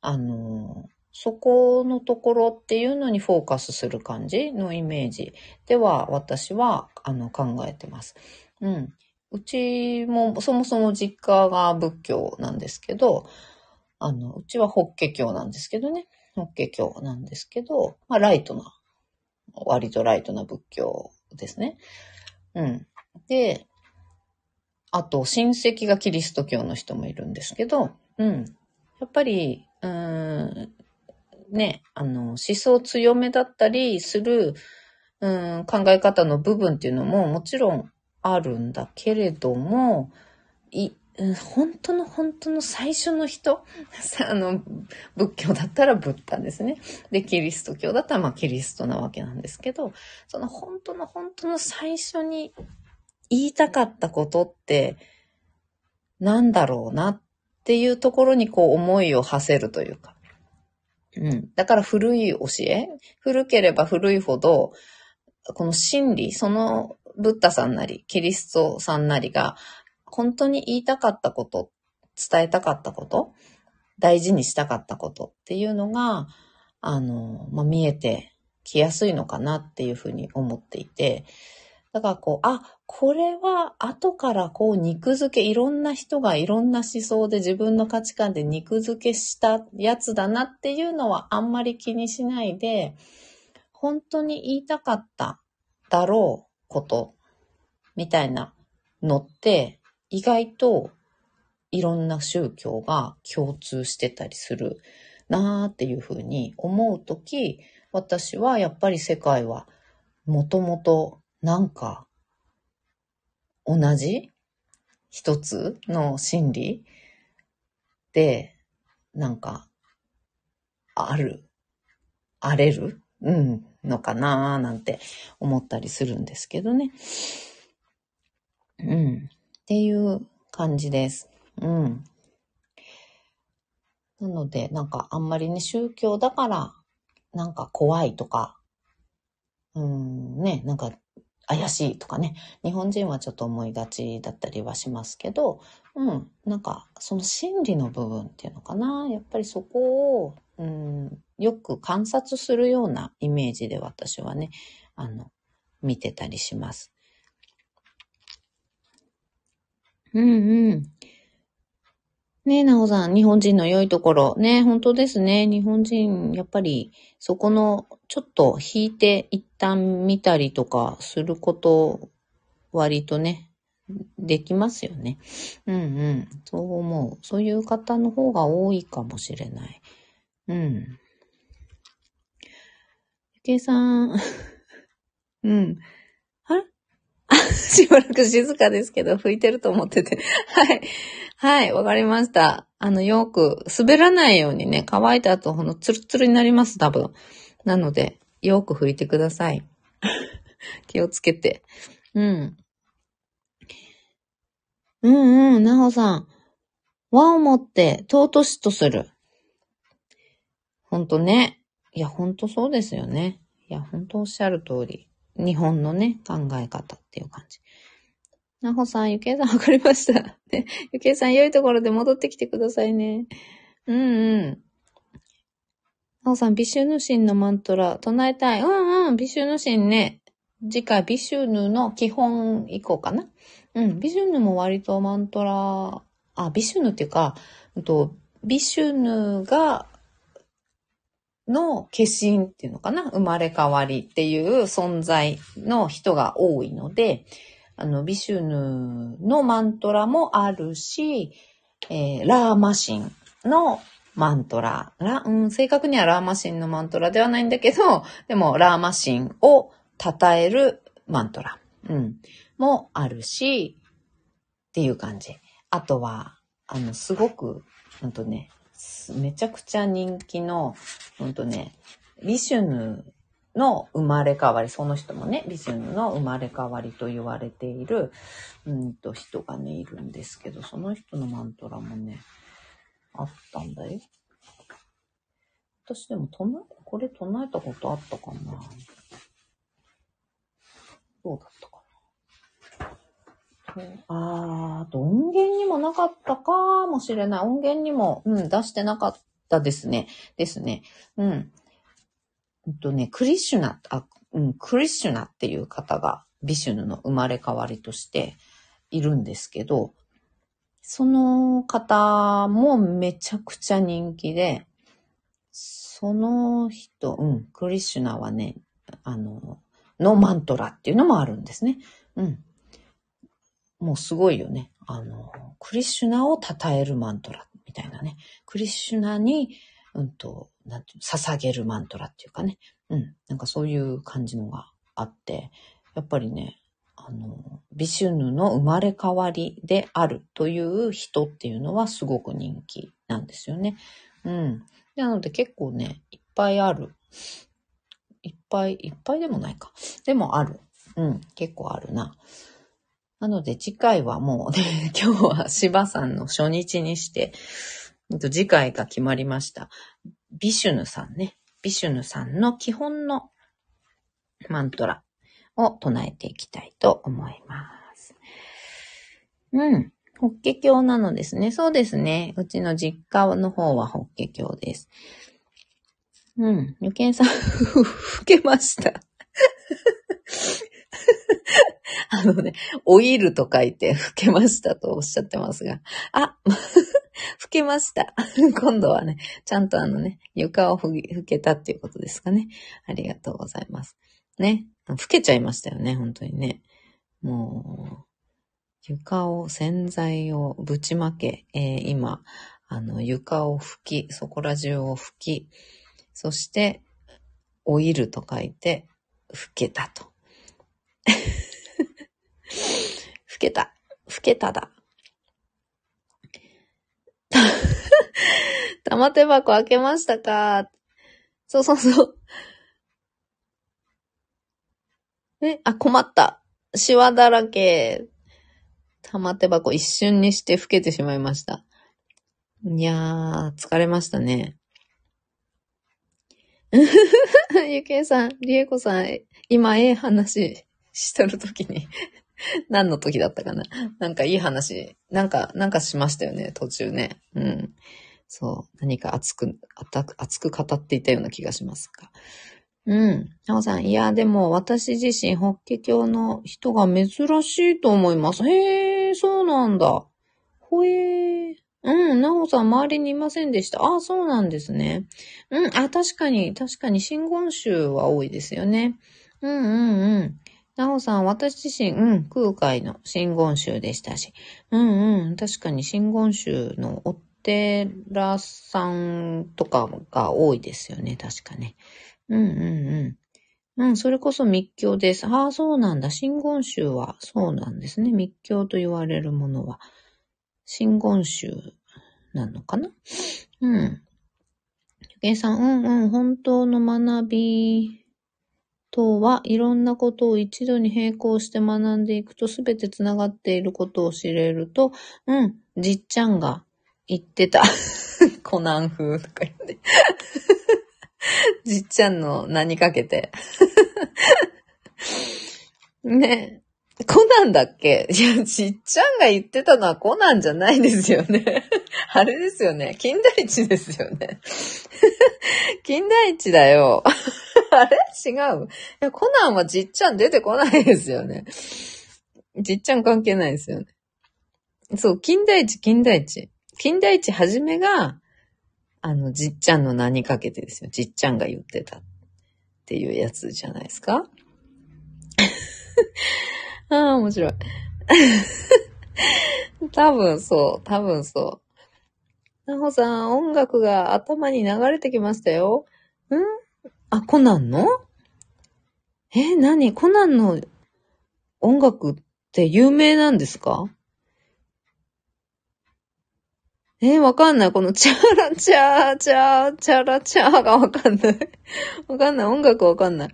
あの、そこのところっていうのにフォーカスする感じのイメージでは、私は、あの、考えてます。うん。うちもそもそも実家が仏教なんですけど、あの、うちは法華経なんですけどね。法華経なんですけど、まあライトな、割とライトな仏教ですね。うん。で、あと親戚がキリスト教の人もいるんですけど、うん。やっぱり、うん、ね、あの、思想強めだったりする、うん、考え方の部分っていうのももちろんあるんだけれども、い、本当の本当の最初の人、さ あの、仏教だったらブッダですね。で、キリスト教だったらまあキリストなわけなんですけど、その本当の本当の最初に言いたかったことって、なんだろうなっていうところにこう思いを馳せるというか。うん。だから古い教え古ければ古いほど、この真理、そのブッダさんなり、キリストさんなりが、本当に言いたかったこと、伝えたかったこと、大事にしたかったことっていうのが、あの、まあ、見えてきやすいのかなっていうふうに思っていて、だからこう、あ、これは後からこう肉付け、いろんな人がいろんな思想で自分の価値観で肉付けしたやつだなっていうのはあんまり気にしないで、本当に言いたかっただろうことみたいなのって意外といろんな宗教が共通してたりするなーっていうふうに思うとき、私はやっぱり世界はもともとなんか同じ一つの真理でなんかある、あれる？うん、のかなーなんて思ったりするんですけどね。うん。っていう感じです。うん。なので、なんかあんまりね、宗教だから、なんか怖いとか、うん、ね、なんか怪しいとかね、日本人はちょっと思いがちだったりはしますけど、うん、なんかその心理の部分っていうのかな、やっぱりそこを、うん、よく観察するようなイメージで私はね、あの、見てたりします。うんうん。ねえ、なおさん、日本人の良いところ。ね本当ですね。日本人、やっぱり、そこの、ちょっと引いて一旦見たりとかすること、割とね、できますよね。うんうん。そう思う。そういう方の方が多いかもしれない。うん。ゆけいさん、うん。あれ？しばらく静かですけど、拭いてると思ってて。はい。はい、わかりました。あの、よく、滑らないようにね、乾いた後、ほのツルツルになります、多分。なので、よく拭いてください。気をつけて。うん。うんうん、なほさん。和をもって尊しとする。ほんとね。いや、ほんとそうですよね。いや、ほんとおっしゃる通り。日本のね、考え方っていう感じ。なほさん、ゆけいさんわかりました。ゆけいさん、良いところで戻ってきてくださいね。うんうん。なほさん、ビシュヌシンのマントラ唱えたい。うんうん、ビシュヌシンね。次回、ビシュヌの基本以降かな。うん、ビシュヌも割とマントラ、あ、ビシュヌっていうか、とビシュヌが、の化身っていうのかな？生まれ変わりっていう存在の人が多いので、あの、ビシュヌのマントラもあるし、えーラーマシンのマントラ。ラうん、正確にはラーマシンのマントラではないんだけど、でもラーマシンを称えるマントラ。うん。もあるし、っていう感じ。あとは、あの、すごく、うんとね、めちゃくちゃ人気の、うんとね、ビシュヌの生まれ変わり、その人もね、ビシュヌの生まれ変わりと言われている、うんと人がね、いるんですけど、その人のマントラもね、あったんだよ。私でも唱え、これ唱えたことあったかなどうだったあ、あと音源にもなかったかもしれない。音源にも、うん、出してなかったですね。ですね。うん。うんとね、クリシュナ、あ、うん、クリシュナっていう方がビシュヌの生まれ変わりとしているんですけど、その方もめちゃくちゃ人気で、その人、うん、クリシュナはね、あの、のマントラっていうのもあるんですね。うん。もうすごいよね。あの、クリシュナを称えるマントラみたいなね。クリシュナに、うんと、なんていう、捧げるマントラっていうかね。うん。なんかそういう感じのがあって、やっぱりね、あの、ビシュヌの生まれ変わりであるという人っていうのはすごく人気なんですよね。うん。なので結構ね、いっぱいある。いっぱい、いっぱいでもないか。でもある。うん、結構あるな。なので次回はもうね、今日は芝さんの初日にして、次回が決まりました。ビシュヌさんね。ビシュヌさんの基本のマントラを唱えていきたいと思います。うん。法華経なのですね。そうですね。うちの実家の方は法華経です。うん。ゆけんさん、ふけました。あのね、オイルと書いて、ふけましたとおっしゃってますが。あ、ふけました。今度はね、ちゃんとあのね、床をふけたっていうことですかね。ありがとうございます。ね。ふけちゃいましたよね、本当にね。もう、床を、洗剤をぶちまけ、えー、今、あの、床を拭き、そこら中を拭き、そして、オイルと書いて、拭けたと。拭けた。拭けただ。玉手箱開けましたか？そうそうそう。え、あ、困った。シワだらけ。玉手箱一瞬にして老けてしまいました。いやー、疲れましたね。ゆけいさん、りえこさん、今ええ話しとるときに 何の時だったかな？なんかいい話、なんか、なんかしましたよね、途中ね。うん。そう。何か熱く、熱く語っていたような気がしますが。うん。なおさん、いや、でも私自身、法華経の人が珍しいと思います。へえ、そうなんだ。ほえー。うん、なおさん周りにいませんでした。あ、そうなんですね。うん、あ、確かに、確かに、真言宗は多いですよね。うんうんうん。なおさん、私自身、うん、空海の真言宗でしたし。うんうん、確かに真言宗のお寺さんとかが多いですよね、確かね。うんうんうん。うん、それこそ密教です。ああ、そうなんだ。真言宗はそうなんですね。密教と言われるものは。真言宗なのかな？うん。ゆけさん、うんうん、本当の学びとはいろんなことを一度に並行して学んでいくとすべてつながっていることを知れると、うん、じっちゃんが言ってた。コナン風とか言って。じっちゃんの名にかけて。ね。コナンだっけ？いや、ちっちゃんが言ってたのはコナンじゃないですよね。あれですよね。金田一ですよね。金田一だよ。あれ？違う？いや、コナンはじっちゃん出てこないですよね。じっちゃん関係ないですよね。そう、金田一、金田一。金田一はじめが、あの、じっちゃんの名にかけてですよ。じっちゃんが言ってたっていうやつじゃないですか？ああ、面白い。多分そう、多分そう。なほさん、音楽が頭に流れてきましたよ。ん？あ、コナンの？え、何？コナンの音楽って有名なんですか？えわかんない。このチャラチャー、チャー、チャラチャーがわかんない。わかんない。音楽わかんない。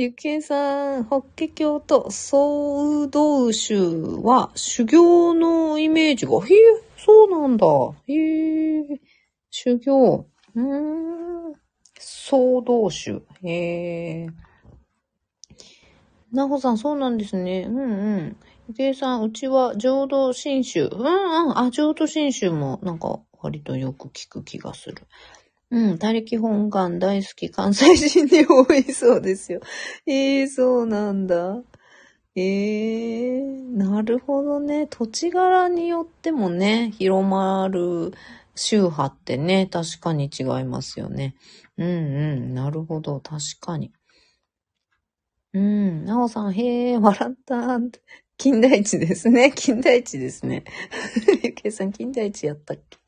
ゆきえさん、法華経と総道宗は修行のイメージが、へえ、そうなんだ。へえ、修行。うーん、総道宗。へえ。なほさん、そうなんですね。うんうん。ゆきえさん、うちは浄土真宗。うんうん。あ、浄土真宗もなんか割とよく聞く気がする。うん、他力本願大好き関西人に多いそうですよ。え えー、そうなんだ。ええー、なるほどね。土地柄によってもね、広まる宗派ってね、確かに違いますよね。うんうん、なるほど、確かに。うん、なおさん、へえ、笑った。金田一ですね。金田一ですね。ゆけいさん、金田一やったっけ？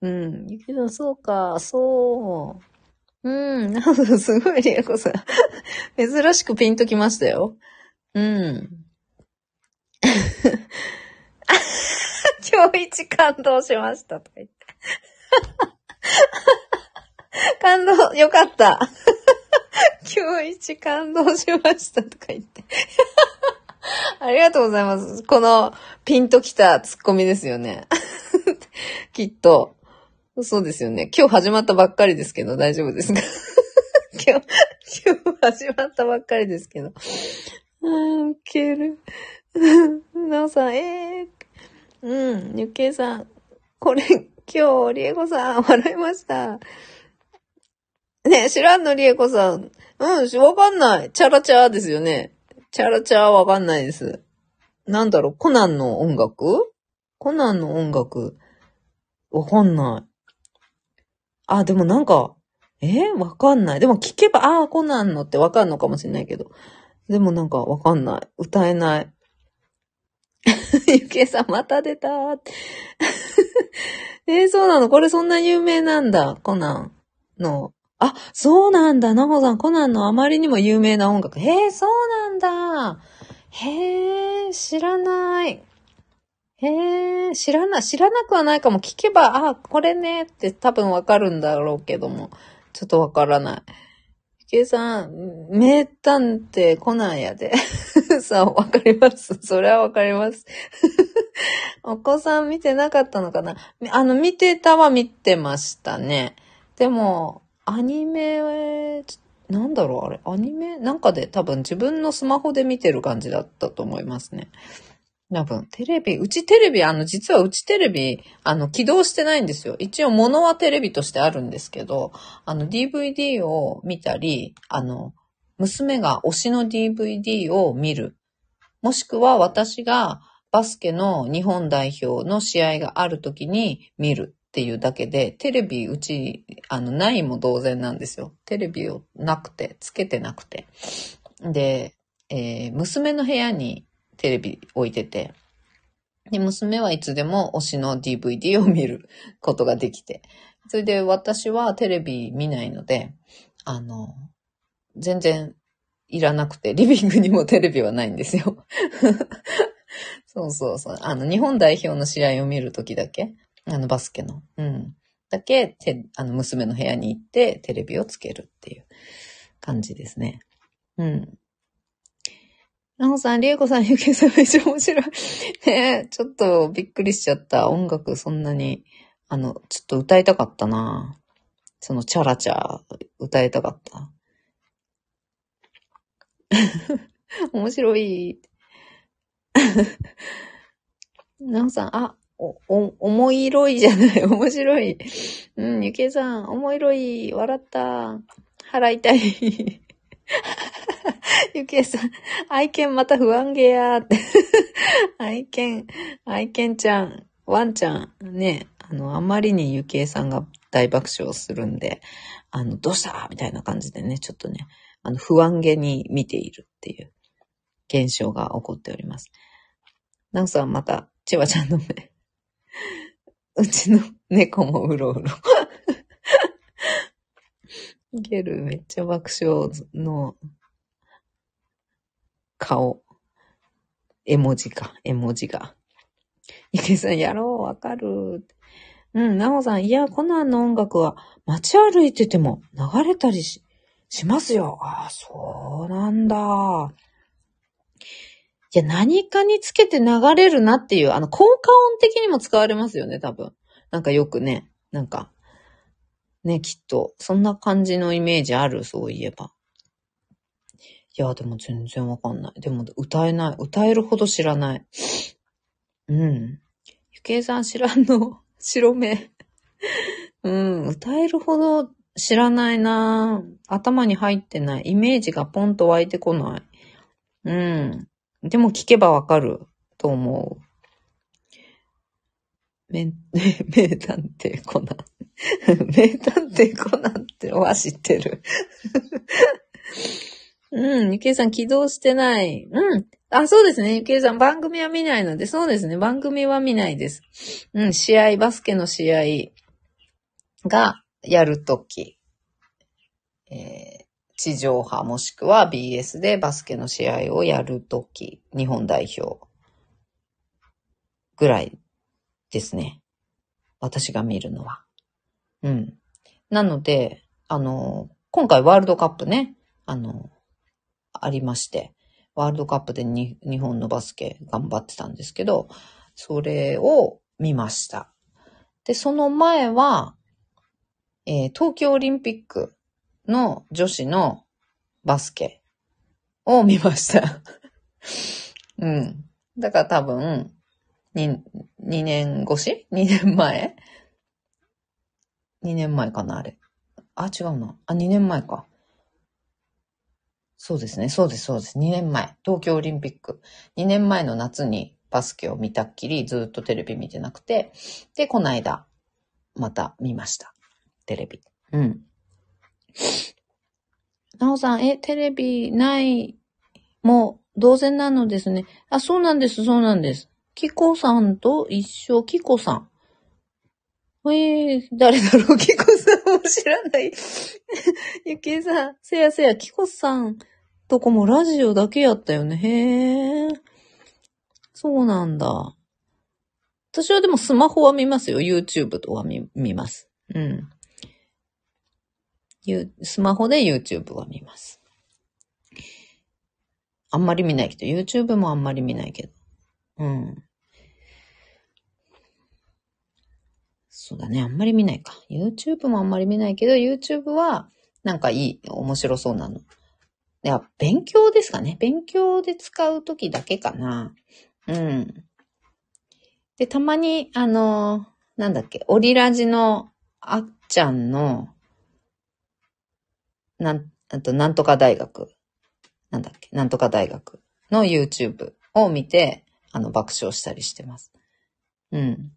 うん。ゆきさん、そうか、そう。うん、なんすごい、リエコさん。珍しくピンときましたよ。うん。今日一感動しましたとか言って。感動、よかった。今日一感動しましたとか言って。ありがとうございます。このピンときたツッコミですよね。きっと。そうですよね。今日始まったばっかりですけど、大丈夫ですか？今日、今日始まったばっかりですけど。うん、ウケる。なおさん、えー、うん、ゆけいさん、これ、今日、りえこさん、笑いました。ね知らんのりえこさん。うん、わかんない。チャラチャーですよね。チャラチャーわかんないです。なんだろう、コナンの音楽？コナンの音楽？わかんない。あ、でもなんか、えわかんない。でも聞けば、ああ、コナンのってわかんのかもしれないけど。でもなんかわかんない。歌えない。ゆけいさん、また出た えー、そうなのこれそんな有名なんだ。コナンの。あ、そうなんだ。なほさん、コナンのあまりにも有名な音楽。へえ、そうなんだ。へえ、知らない。へえ、知らな、知らなくはないかも。聞けば、あ、これねって多分わかるんだろうけども、ちょっとわからない。ゆけさん、名探偵コナンやで。さあ、わかります？それはわかります。お子さん見てなかったのかな？あの、見てたは見てましたね。でも、アニメ、なんだろうあれ、アニメ？なんかで多分自分のスマホで見てる感じだったと思いますね。多分、テレビ、うちテレビ、あの、実はうちテレビ、あの、起動してないんですよ。一応、物はテレビとしてあるんですけど、あの、DVD を見たり、あの、娘が推しの DVD を見る。もしくは私がバスケの日本代表の試合がある時に見るっていうだけで、テレビうち、あの、ないも同然なんですよ。テレビをなくて、つけてなくて。で、えー、娘の部屋にテレビ置いてて、で、娘はいつでも推しの DVD を見ることができて、それで私はテレビ見ないので、あの、全然いらなくて、リビングにもテレビはないんですよ。そうそうそう。あの、日本代表の試合を見るときだけ、あの、バスケの、うん。だけ、て、あの、娘の部屋に行ってテレビをつけるっていう感じですね。うん。なほさん、りえこさん、ゆけさんめっちゃ面白い。ねえちょっとびっくりしちゃった。音楽そんなに、あの、ちょっと歌いたかったなそのチャラチャ歌いたかった。面白い。なほさん、あ、お、お、重い色いじゃない。面白い。うん、ゆけさん、重い色い。笑った。払いたい。ゆきえさん、愛犬また不安げやーって。愛犬、愛犬ちゃん、ワンちゃん、ね、あの、あまりにゆきえさんが大爆笑するんで、あの、どうした？みたいな感じでね、ちょっとね、あの、不安げに見ているっていう現象が起こっております。なおさんまた、ちわちゃんの目。うちの猫もうろうろ。ゲルめっちゃ爆笑の顔。絵文字か、絵文字が。池さん、やろう、わかる。うん、なおさん、いや、コナンの音楽は街歩いてても流れたりし、しますよ。ああ、そうなんだ。いや、何かにつけて流れるなっていう、あの、効果音的にも使われますよね、多分。なんかよくね、なんか、ね、きっと、そんな感じのイメージある、そういえば。いや、でも全然わかんない。でも歌えない。歌えるほど知らない。うん。ゆけいさん知らんの？白目。うん。歌えるほど知らないな頭に入ってない。イメージがポンと湧いてこない。うん。でも聞けばわかると思う。名、名探偵コナン。名探偵コナンっては知ってる。うん、ゆけいさん起動してない。うん。あ、そうですね。ゆけいさん番組は見ないので、そうですね。番組は見ないです。うん、試合、バスケの試合がやるときえー地上波もしくは BS でバスケの試合をやるとき、日本代表ぐらいですね。私が見るのは。うん。なので、あの、今回ワールドカップね、あの、ありまして、ワールドカップでに日本のバスケ頑張ってたんですけど、それを見ました。で、その前は、えー東京オリンピックの女子のバスケを見ました。うん。だから多分、に、2年越し ?2 年前 ?2 年前かなあれ。あ、違うな。あ、2年前か。そうですね。そうです、そうです。2年前。東京オリンピック。2年前の夏にバスケを見たっきりずっとテレビ見てなくて。で、この間、また見ました。テレビ。うん。なおさん、え、テレビない、もう、同然なのですね。あ、そうなんです、そうなんです。キコさんと一緒、キコさん。えー、誰だろう、キコさんも知らない。ゆきえさん、せやせや、キコさんとこもラジオだけやったよね。へえ。そうなんだ。私はでもスマホは見ますよ。YouTube とは見見ます。うん。ゆスマホで YouTube は見ます。あんまり見ないけど、YouTube もあんまり見ないけど。うん。そうだね、あんまり見ないか。YouTube もあんまり見ないけど、YouTube はなんかいい、面白そうなの。いや、勉強ですかね。勉強で使うときだけかな。うん。で、たまに、あの、なんだっけ、オリラジのあっちゃんの、なん、あと、なんとか大学。なんだっけ、なんとか大学の YouTube を見て、あの、爆笑したりしてます。うん。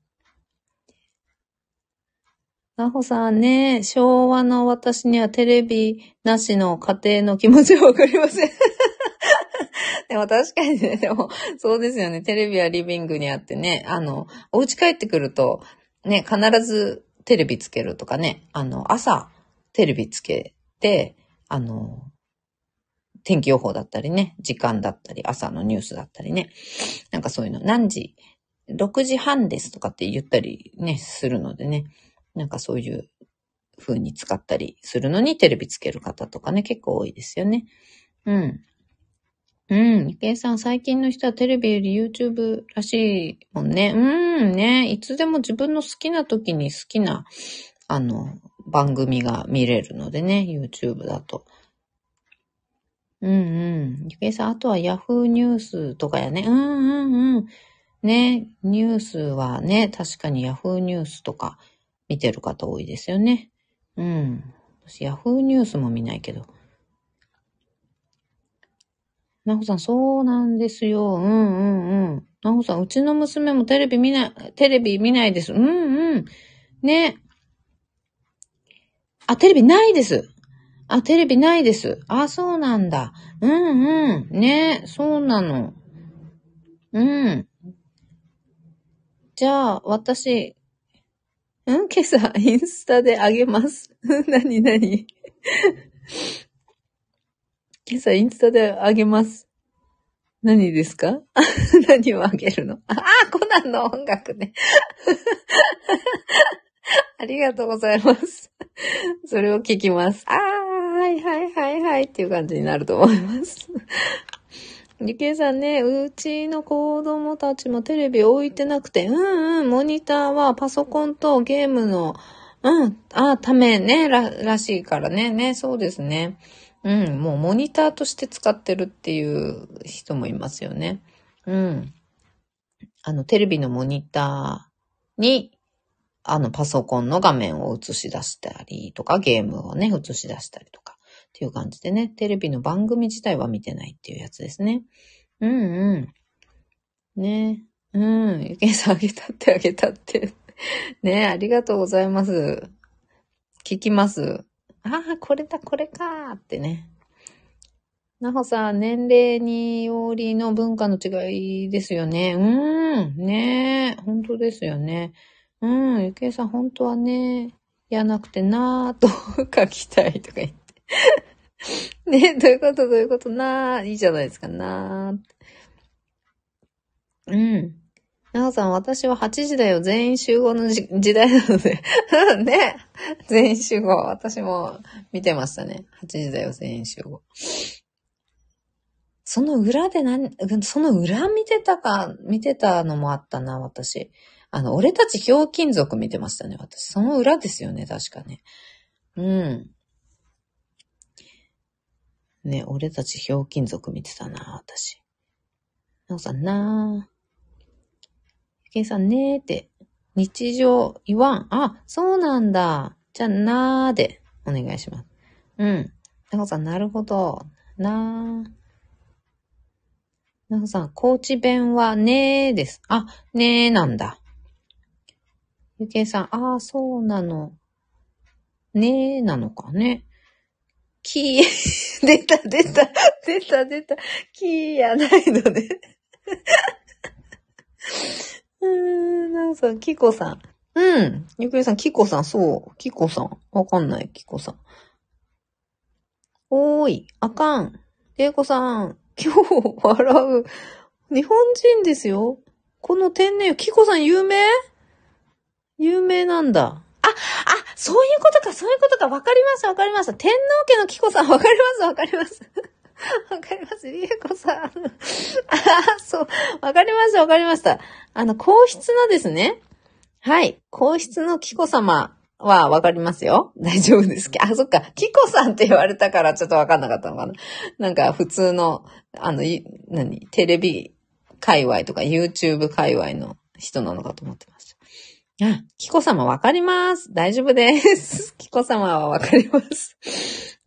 なほさんね、昭和の私にはテレビなしの家庭の気持ちはわかりません。でも確かにね、でも、そうですよね。テレビはリビングにあってね、あの、お家帰ってくると、ね、必ずテレビつけるとかね、あの、朝、テレビつけて、あの、天気予報だったりね、時間だったり、朝のニュースだったりね、なんかそういうの、何時、6時半ですとかって言ったりね、するのでね、なんかそういう風に使ったりするのにテレビつける方とかね、結構多いですよね。うん。うん。ゆけいさん、最近の人はテレビより YouTube らしいもんね。うん、ね。いつでも自分の好きな時に好きな、あの、番組が見れるのでね、YouTube だと。うんうん。ゆけいさん、あとは Yahoo ニュースとかやね。うんうんうん。ね、ニュースはね、確かに Yahoo ニュースとか見てる方多いですよね。うん。私 Yahoo ニュースも見ないけど。なほさん、そうなんですよ。うんうんうん。なほさん、うちの娘もテレビ見ない、テレビ見ないです。うんうん。ね。あ、テレビないです。あ、テレビないです。あ、そうなんだ。うんうん。ね、そうなの。うん。じゃあ、私、今朝、インスタであげます？なになに今朝、インスタであげます。何ですか？何をあげるの？ああ、コナンの音楽ね。ありがとうございます。それを聞きます。ああ、はいはいはいはいっていう感じになると思います。ゆきえさんね、うちの子供たちもテレビ置いてなくて、うんうん、モニターはパソコンとゲームの、うん、あ、ためね、ら、らしいからね、ね、そうですね。うん、もうモニターとして使ってるっていう人もいますよね。うん。あの、テレビのモニターに、あの、パソコンの画面を映し出したりとか、ゲームをね、映し出したりとか、っていう感じでね、テレビの番組自体は見てないっていうやつですね。うんうん。ね。うん。ゆけいさんあげたってあげたって。ねありがとうございます。聞きます。ああ、これだ、これかーってね。なほさん、年齢によりの文化の違いですよね。うん。ね本当ですよね。うん。ゆけいさん、本当はね、やなくてなーと 書きたいとか言って。ね、どういうことどういうことなー。いいじゃないですかなー。うん。なおさん、私は8時だよ。全員集合の時代なので ね。全員集合。私も見てましたね。8時だよ、全員集合。その裏で何、その裏見てたか、見てたのもあったな、私。あの、俺たちひょうきん族見てましたね、私。その裏ですよね、確かね。うん。ね、俺たちひょうきん族見てたな、私。なおさんなぁ。けいさんねーって、日常言わん。あ、そうなんだ。じゃあなーでお願いします。うん。なこさん、なるほど。なー。なこさん、高知弁はねーです。あ、ねーなんだ。ゆけいさん、ああ、そうなの。ねーなのかね。キー、出た、出た、出た、出た。キーやないのね。うーん、なんさん、キコさん。うん。ゆくりさん、キコさん、そう。キコさん。わかんない、キコさん。おーい、あかん。けいこさん、今日笑う。日本人ですよ。この天然、キコさん有名？有名なんだ。あ、あ、そういうことか、そういうことか。わかりました、わかりました。天皇家のキコさん、わかります、わかります。わかります。りえこさん。あ あ、そう。わかりました、わかりました。あの、皇室のですね。はい。皇室の紀子様はわかりますよ。大丈夫ですけあ、そっか。紀子さんって言われたからちょっとわかんなかったのかな。なんか普通の、あの、何？テレビ界隈とか YouTube 界隈の人なのかと思ってました。あ、紀子様わかります。大丈夫です。紀子様はわかります。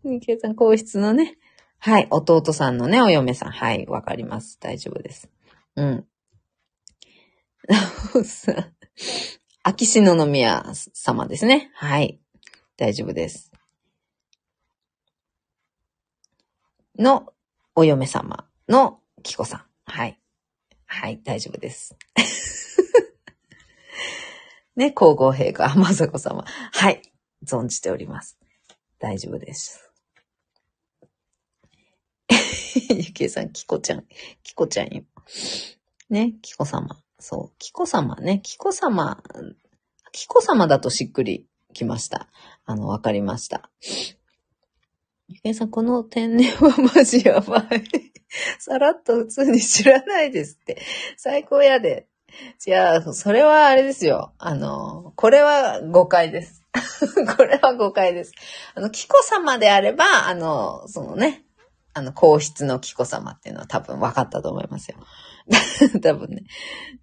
ニケさん、皇室のね、はい。弟さんのね、お嫁さん。はい。わかります。大丈夫です。うん。秋篠宮様ですね。はい。大丈夫です。のお嫁様のキコさん。はい。はい、大丈夫です。ね、皇后陛下、雅子様。はい。存じております。大丈夫です。ゆきえさん、きこちゃん。きこちゃんよ。ね、きこ様。そう、きこ様ね。きこ様、きこ様だとしっくりきました。あの、わかりました。ゆきえさん、この天然はマジやばい。さらっと普通に知らないですって。最高やで。いや、それはあれですよ。あの、これは誤解です。これは誤解です。あの、キコ様であれば、あの、そのね、あの、皇室の紀子様っていうのは多分分かったと思いますよ。多分ね。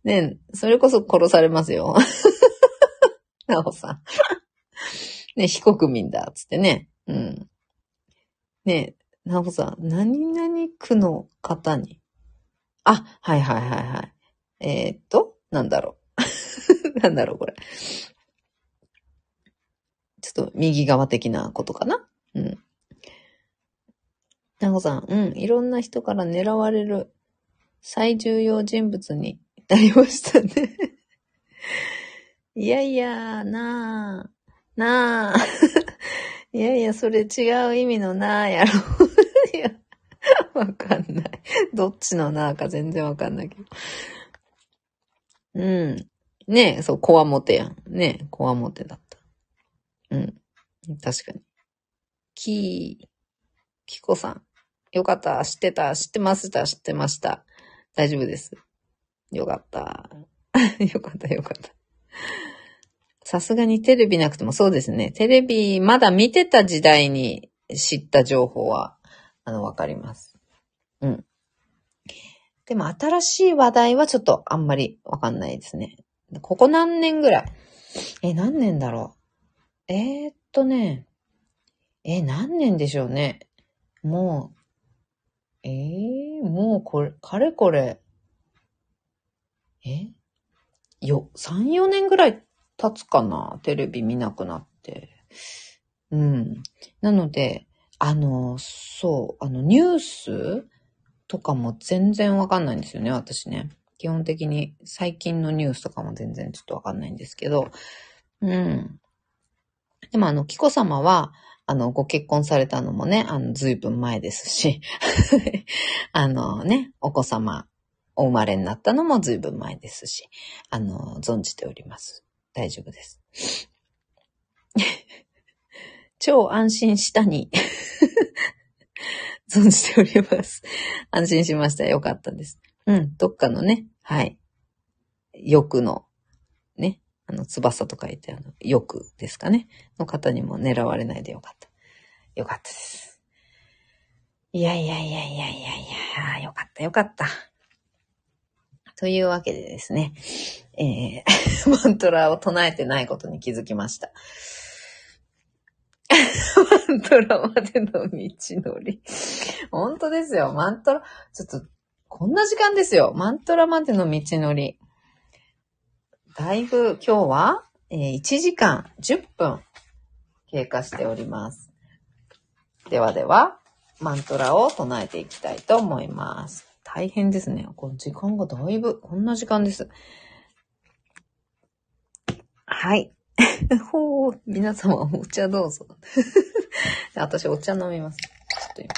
ねそれこそ殺されますよ。なおさん。ね、非国民だ、つってね。うん。ねなおさん、何々区の方に。あ、はいはいはいはい。えー、っと、なんだろう。なんだろう、これ。ちょっと右側的なことかな？うん。なほさん、うん、いろんな人から狙われる最重要人物になりましたねいやいや、なあ、なあ。いやいや、それ違う意味のなあやろ。いや、わかんない。どっちのなあか全然わかんないけど。うん。ねえ、そう、こわもてやん。ねえ、こわもてだった。うん。確かに。きー、きこさん。よかった。知ってた。知ってました。知ってました。大丈夫です。よかった。よかった、よかった。さすがにテレビなくてもそうですね。テレビまだ見てた時代に知った情報は、あの、わかります。うん。でも新しい話題はちょっとあんまりわかんないですね。ここ何年ぐらい？え、何年だろう？えー、っとね、え、何年でしょうね？もう、えー、もうこれ、かれこれ、え？よ、3、4年ぐらい経つかな？テレビ見なくなって。うん。なので、あの、そう、あの、ニュースとかも全然わかんないんですよね、私ね。基本的に最近のニュースとかも全然ちょっとわかんないんですけど、うん。でもあの、紀子様は、あの、ご結婚されたのもね、あの、ずいぶん前ですし、あのね、お子様、お生まれになったのもずいぶん前ですし、あの、存じております。大丈夫です。超安心したに存じております。安心しました。よかったです。うん、どっかのね、はい。欲の、ね、あの、翼と書いてあの、欲ですかね。の方にも狙われないでよかった。よかったです。いやいやいやいやいやいや、よかったよかった。というわけでですね、えー、マントラを唱えてないことに気づきました。マントラまでの道のり。本当ですよ。マントラ、ちょっと、こんな時間ですよ。マントラまでの道のり。だいぶ今日は、えー、1時間10分経過しております。ではでは、マントラを唱えていきたいと思います。大変ですね。この時間がだいぶ、こんな時間です。はい。ほう、皆様お茶どうぞ。私お茶飲みます。ちょっと今。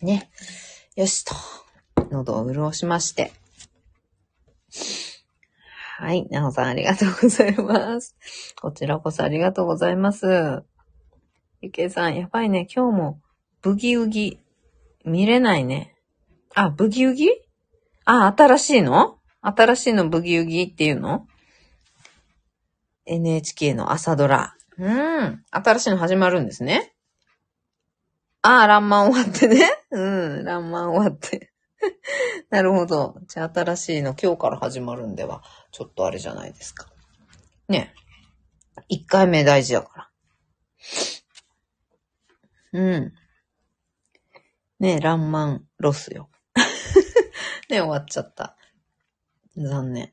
ね。よしと。喉を潤しまして。はい。なおさんありがとうございます。こちらこそありがとうございます。けさん、やばいね。今日も、ブギウギ、見れないね。あ、ブギウギ？あ、新しいの？新しいのブギウギっていうの ?NHK の朝ドラ。うん。新しいの始まるんですね。ああ、ランマン終わってね。うん、ランマン終わって。なるほど。じゃあ新しいの今日から始まるんでは、ちょっとあれじゃないですか。ね。一回目大事だから。うん。ねえ、ランマンロスよ。ね終わっちゃった。残念。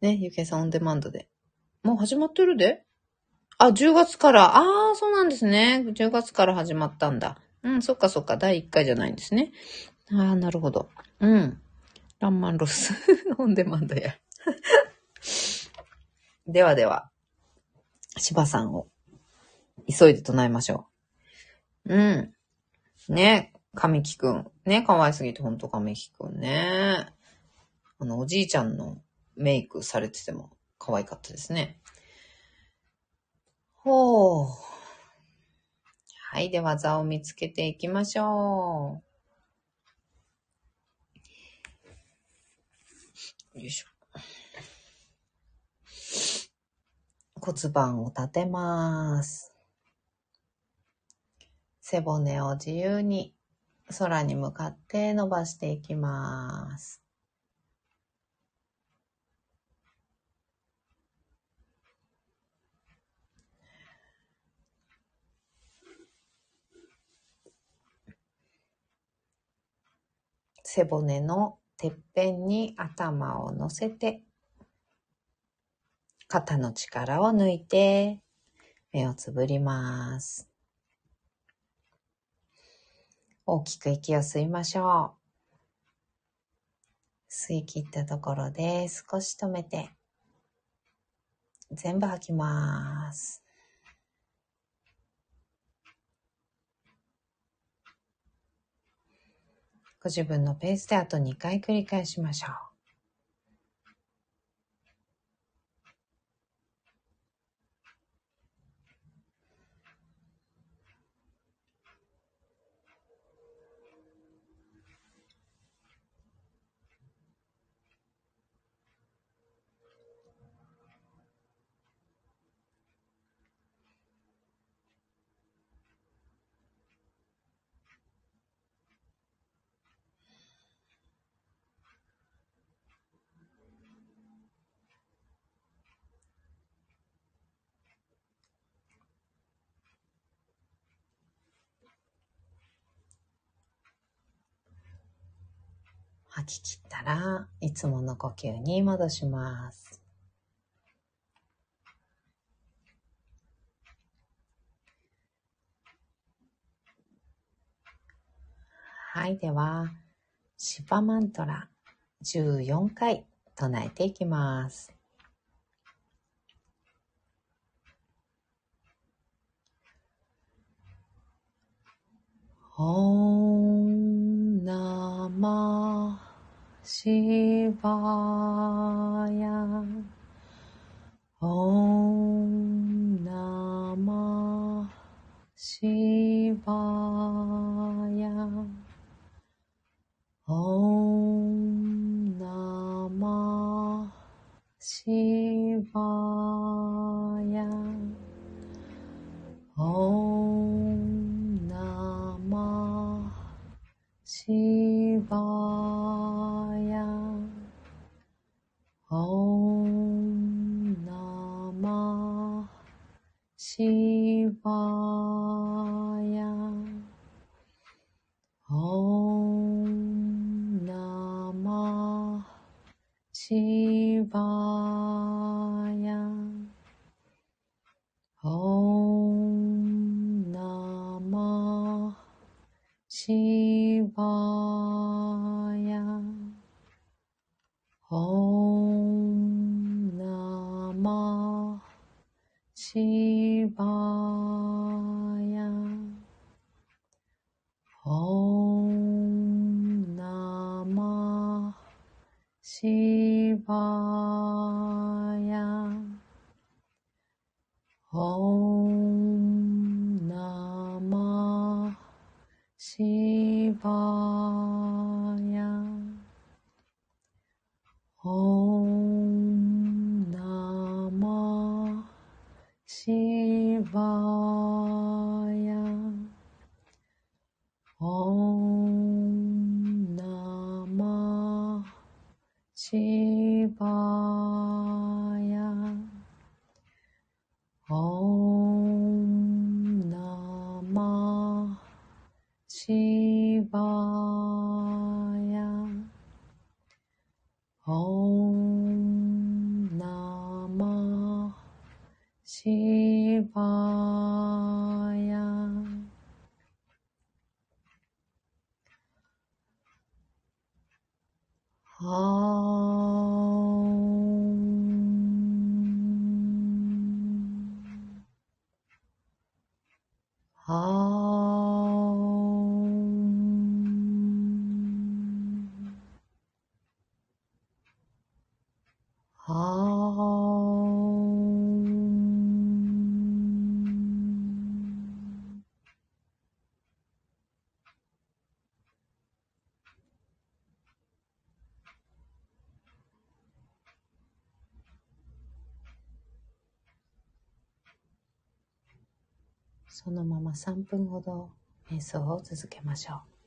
ねゆけさんオンデマンドで。もう始まってるで？あ、10月から。ああ、そうなんですね。10月から始まったんだ。うん、そっかそっか。第1回じゃないんですね。ああ、なるほど。うん。ランマンロス。オンデマンドや。ではでは、芝さんを急いで唱えましょう。うん。ね、神木くん。ね、可愛すぎてほんと神木くんね。あの、おじいちゃんのメイクされてても可愛かったですね。ほう。はい、では座を見つけていきましょう。よいしょ。骨盤を立てます。背骨を自由に空に向かって伸ばしていきます。背骨のてっぺんに頭を乗せて、肩の力を抜いて、目をつぶります。大きく息を吸いましょう。吸い切ったところで少し止めて、全部吐きます。ご自分のペースであと2回繰り返しましょう。吐き切ったらいつもの呼吸に戻します。はい、では、シパマントラ14回唱えていきます。オンナマシバヤオンナマシバヤオンナマシバヤオンナマシバヤシバヤオンナマシバヤオンナマシバヤオンナマシバヤばやほんなましば3分ほど瞑想を続けましょう。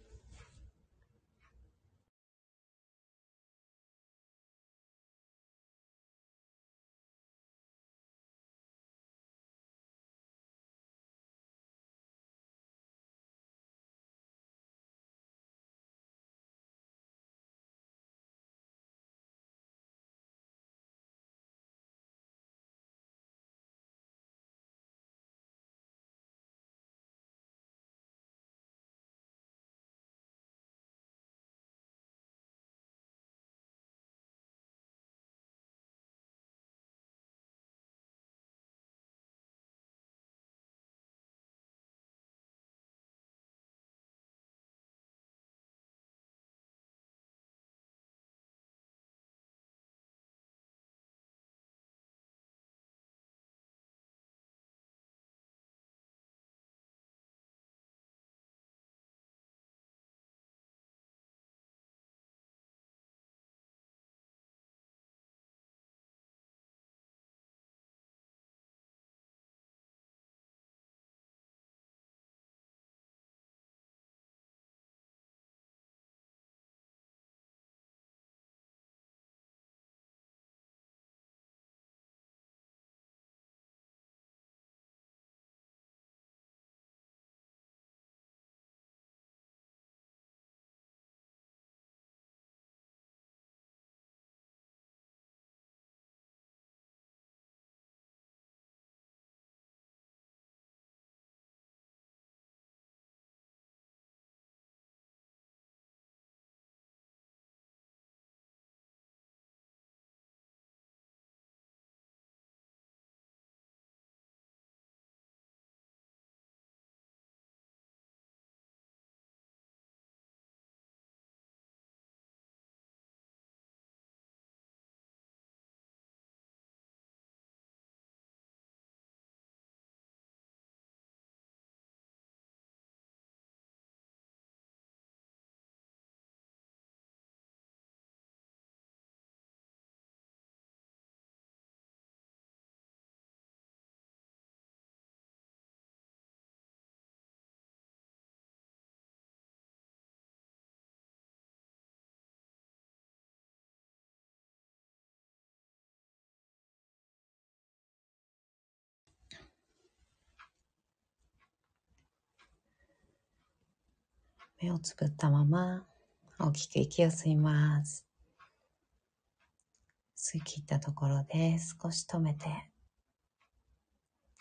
目をつぶったまま大きく息を吸います。吸い切ったところで少し止めて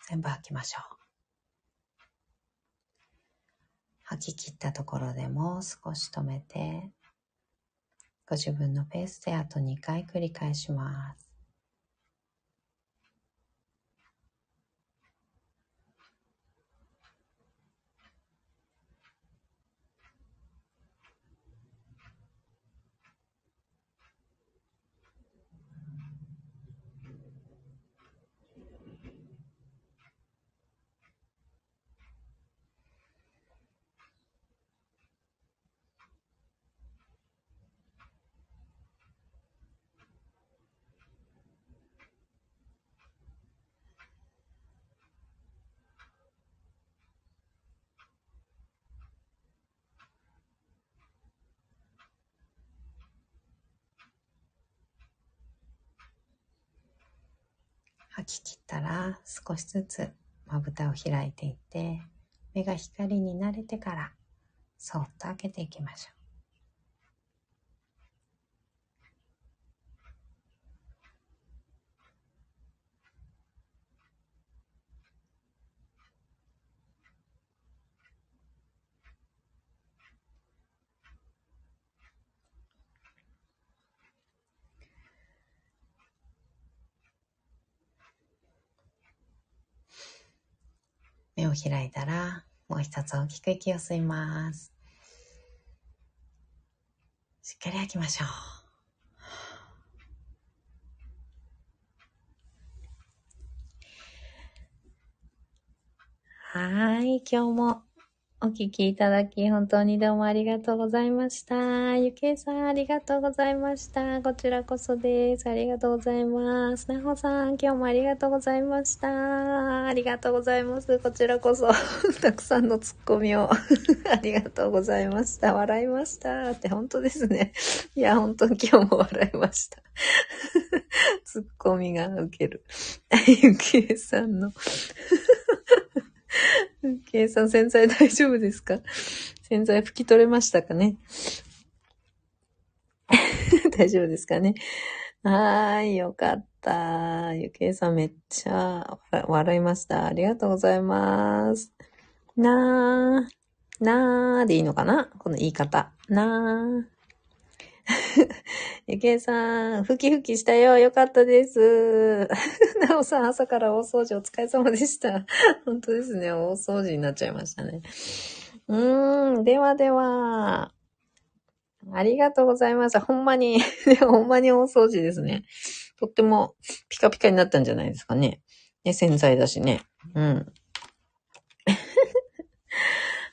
全部吐きましょう。吐き切ったところでも少し止めてご自分のペースであと2回繰り返します。吐き切ったら少しずつまぶたを開いていって目が光に慣れてからそっと開けていきましょう。を開いたら、もう一つ大きく息を吸います。しっかり吐きましょう。はい、今日もお聞きいただき本当にどうもありがとうございました。ゆけいさんありがとうございました。こちらこそです。ありがとうございます。なほさん、今日もありがとうございました。ありがとうございます。こちらこそ、たくさんのツッコミを ありがとうございました。笑いました。って本当ですね。いや、本当に今日も笑いました。ツッコミが受ける。ゆけいさんの。ゆけいさん、洗剤大丈夫ですか？洗剤拭き取れましたかね？大丈夫ですかね？はーい、よかった。ゆけいさんめっちゃ笑いました。ありがとうございます。なー、なーでいいのかな？この言い方。なー。ゆけいさん、ふきふきしたよ。よかったです。なおさん、朝から大掃除お疲れ様でした。本当ですね。大掃除になっちゃいましたね。うーん、ではでは。ありがとうございます。ほんまに、ほんまに大掃除ですね。とってもピカピカになったんじゃないですかね。ね、洗剤だしね。うん。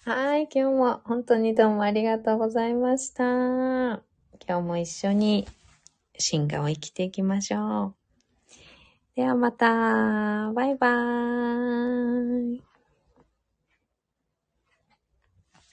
はい、今日も本当にどうもありがとうございました。今日も一緒に進化を生きていきましょう。ではまた、バイバーイ。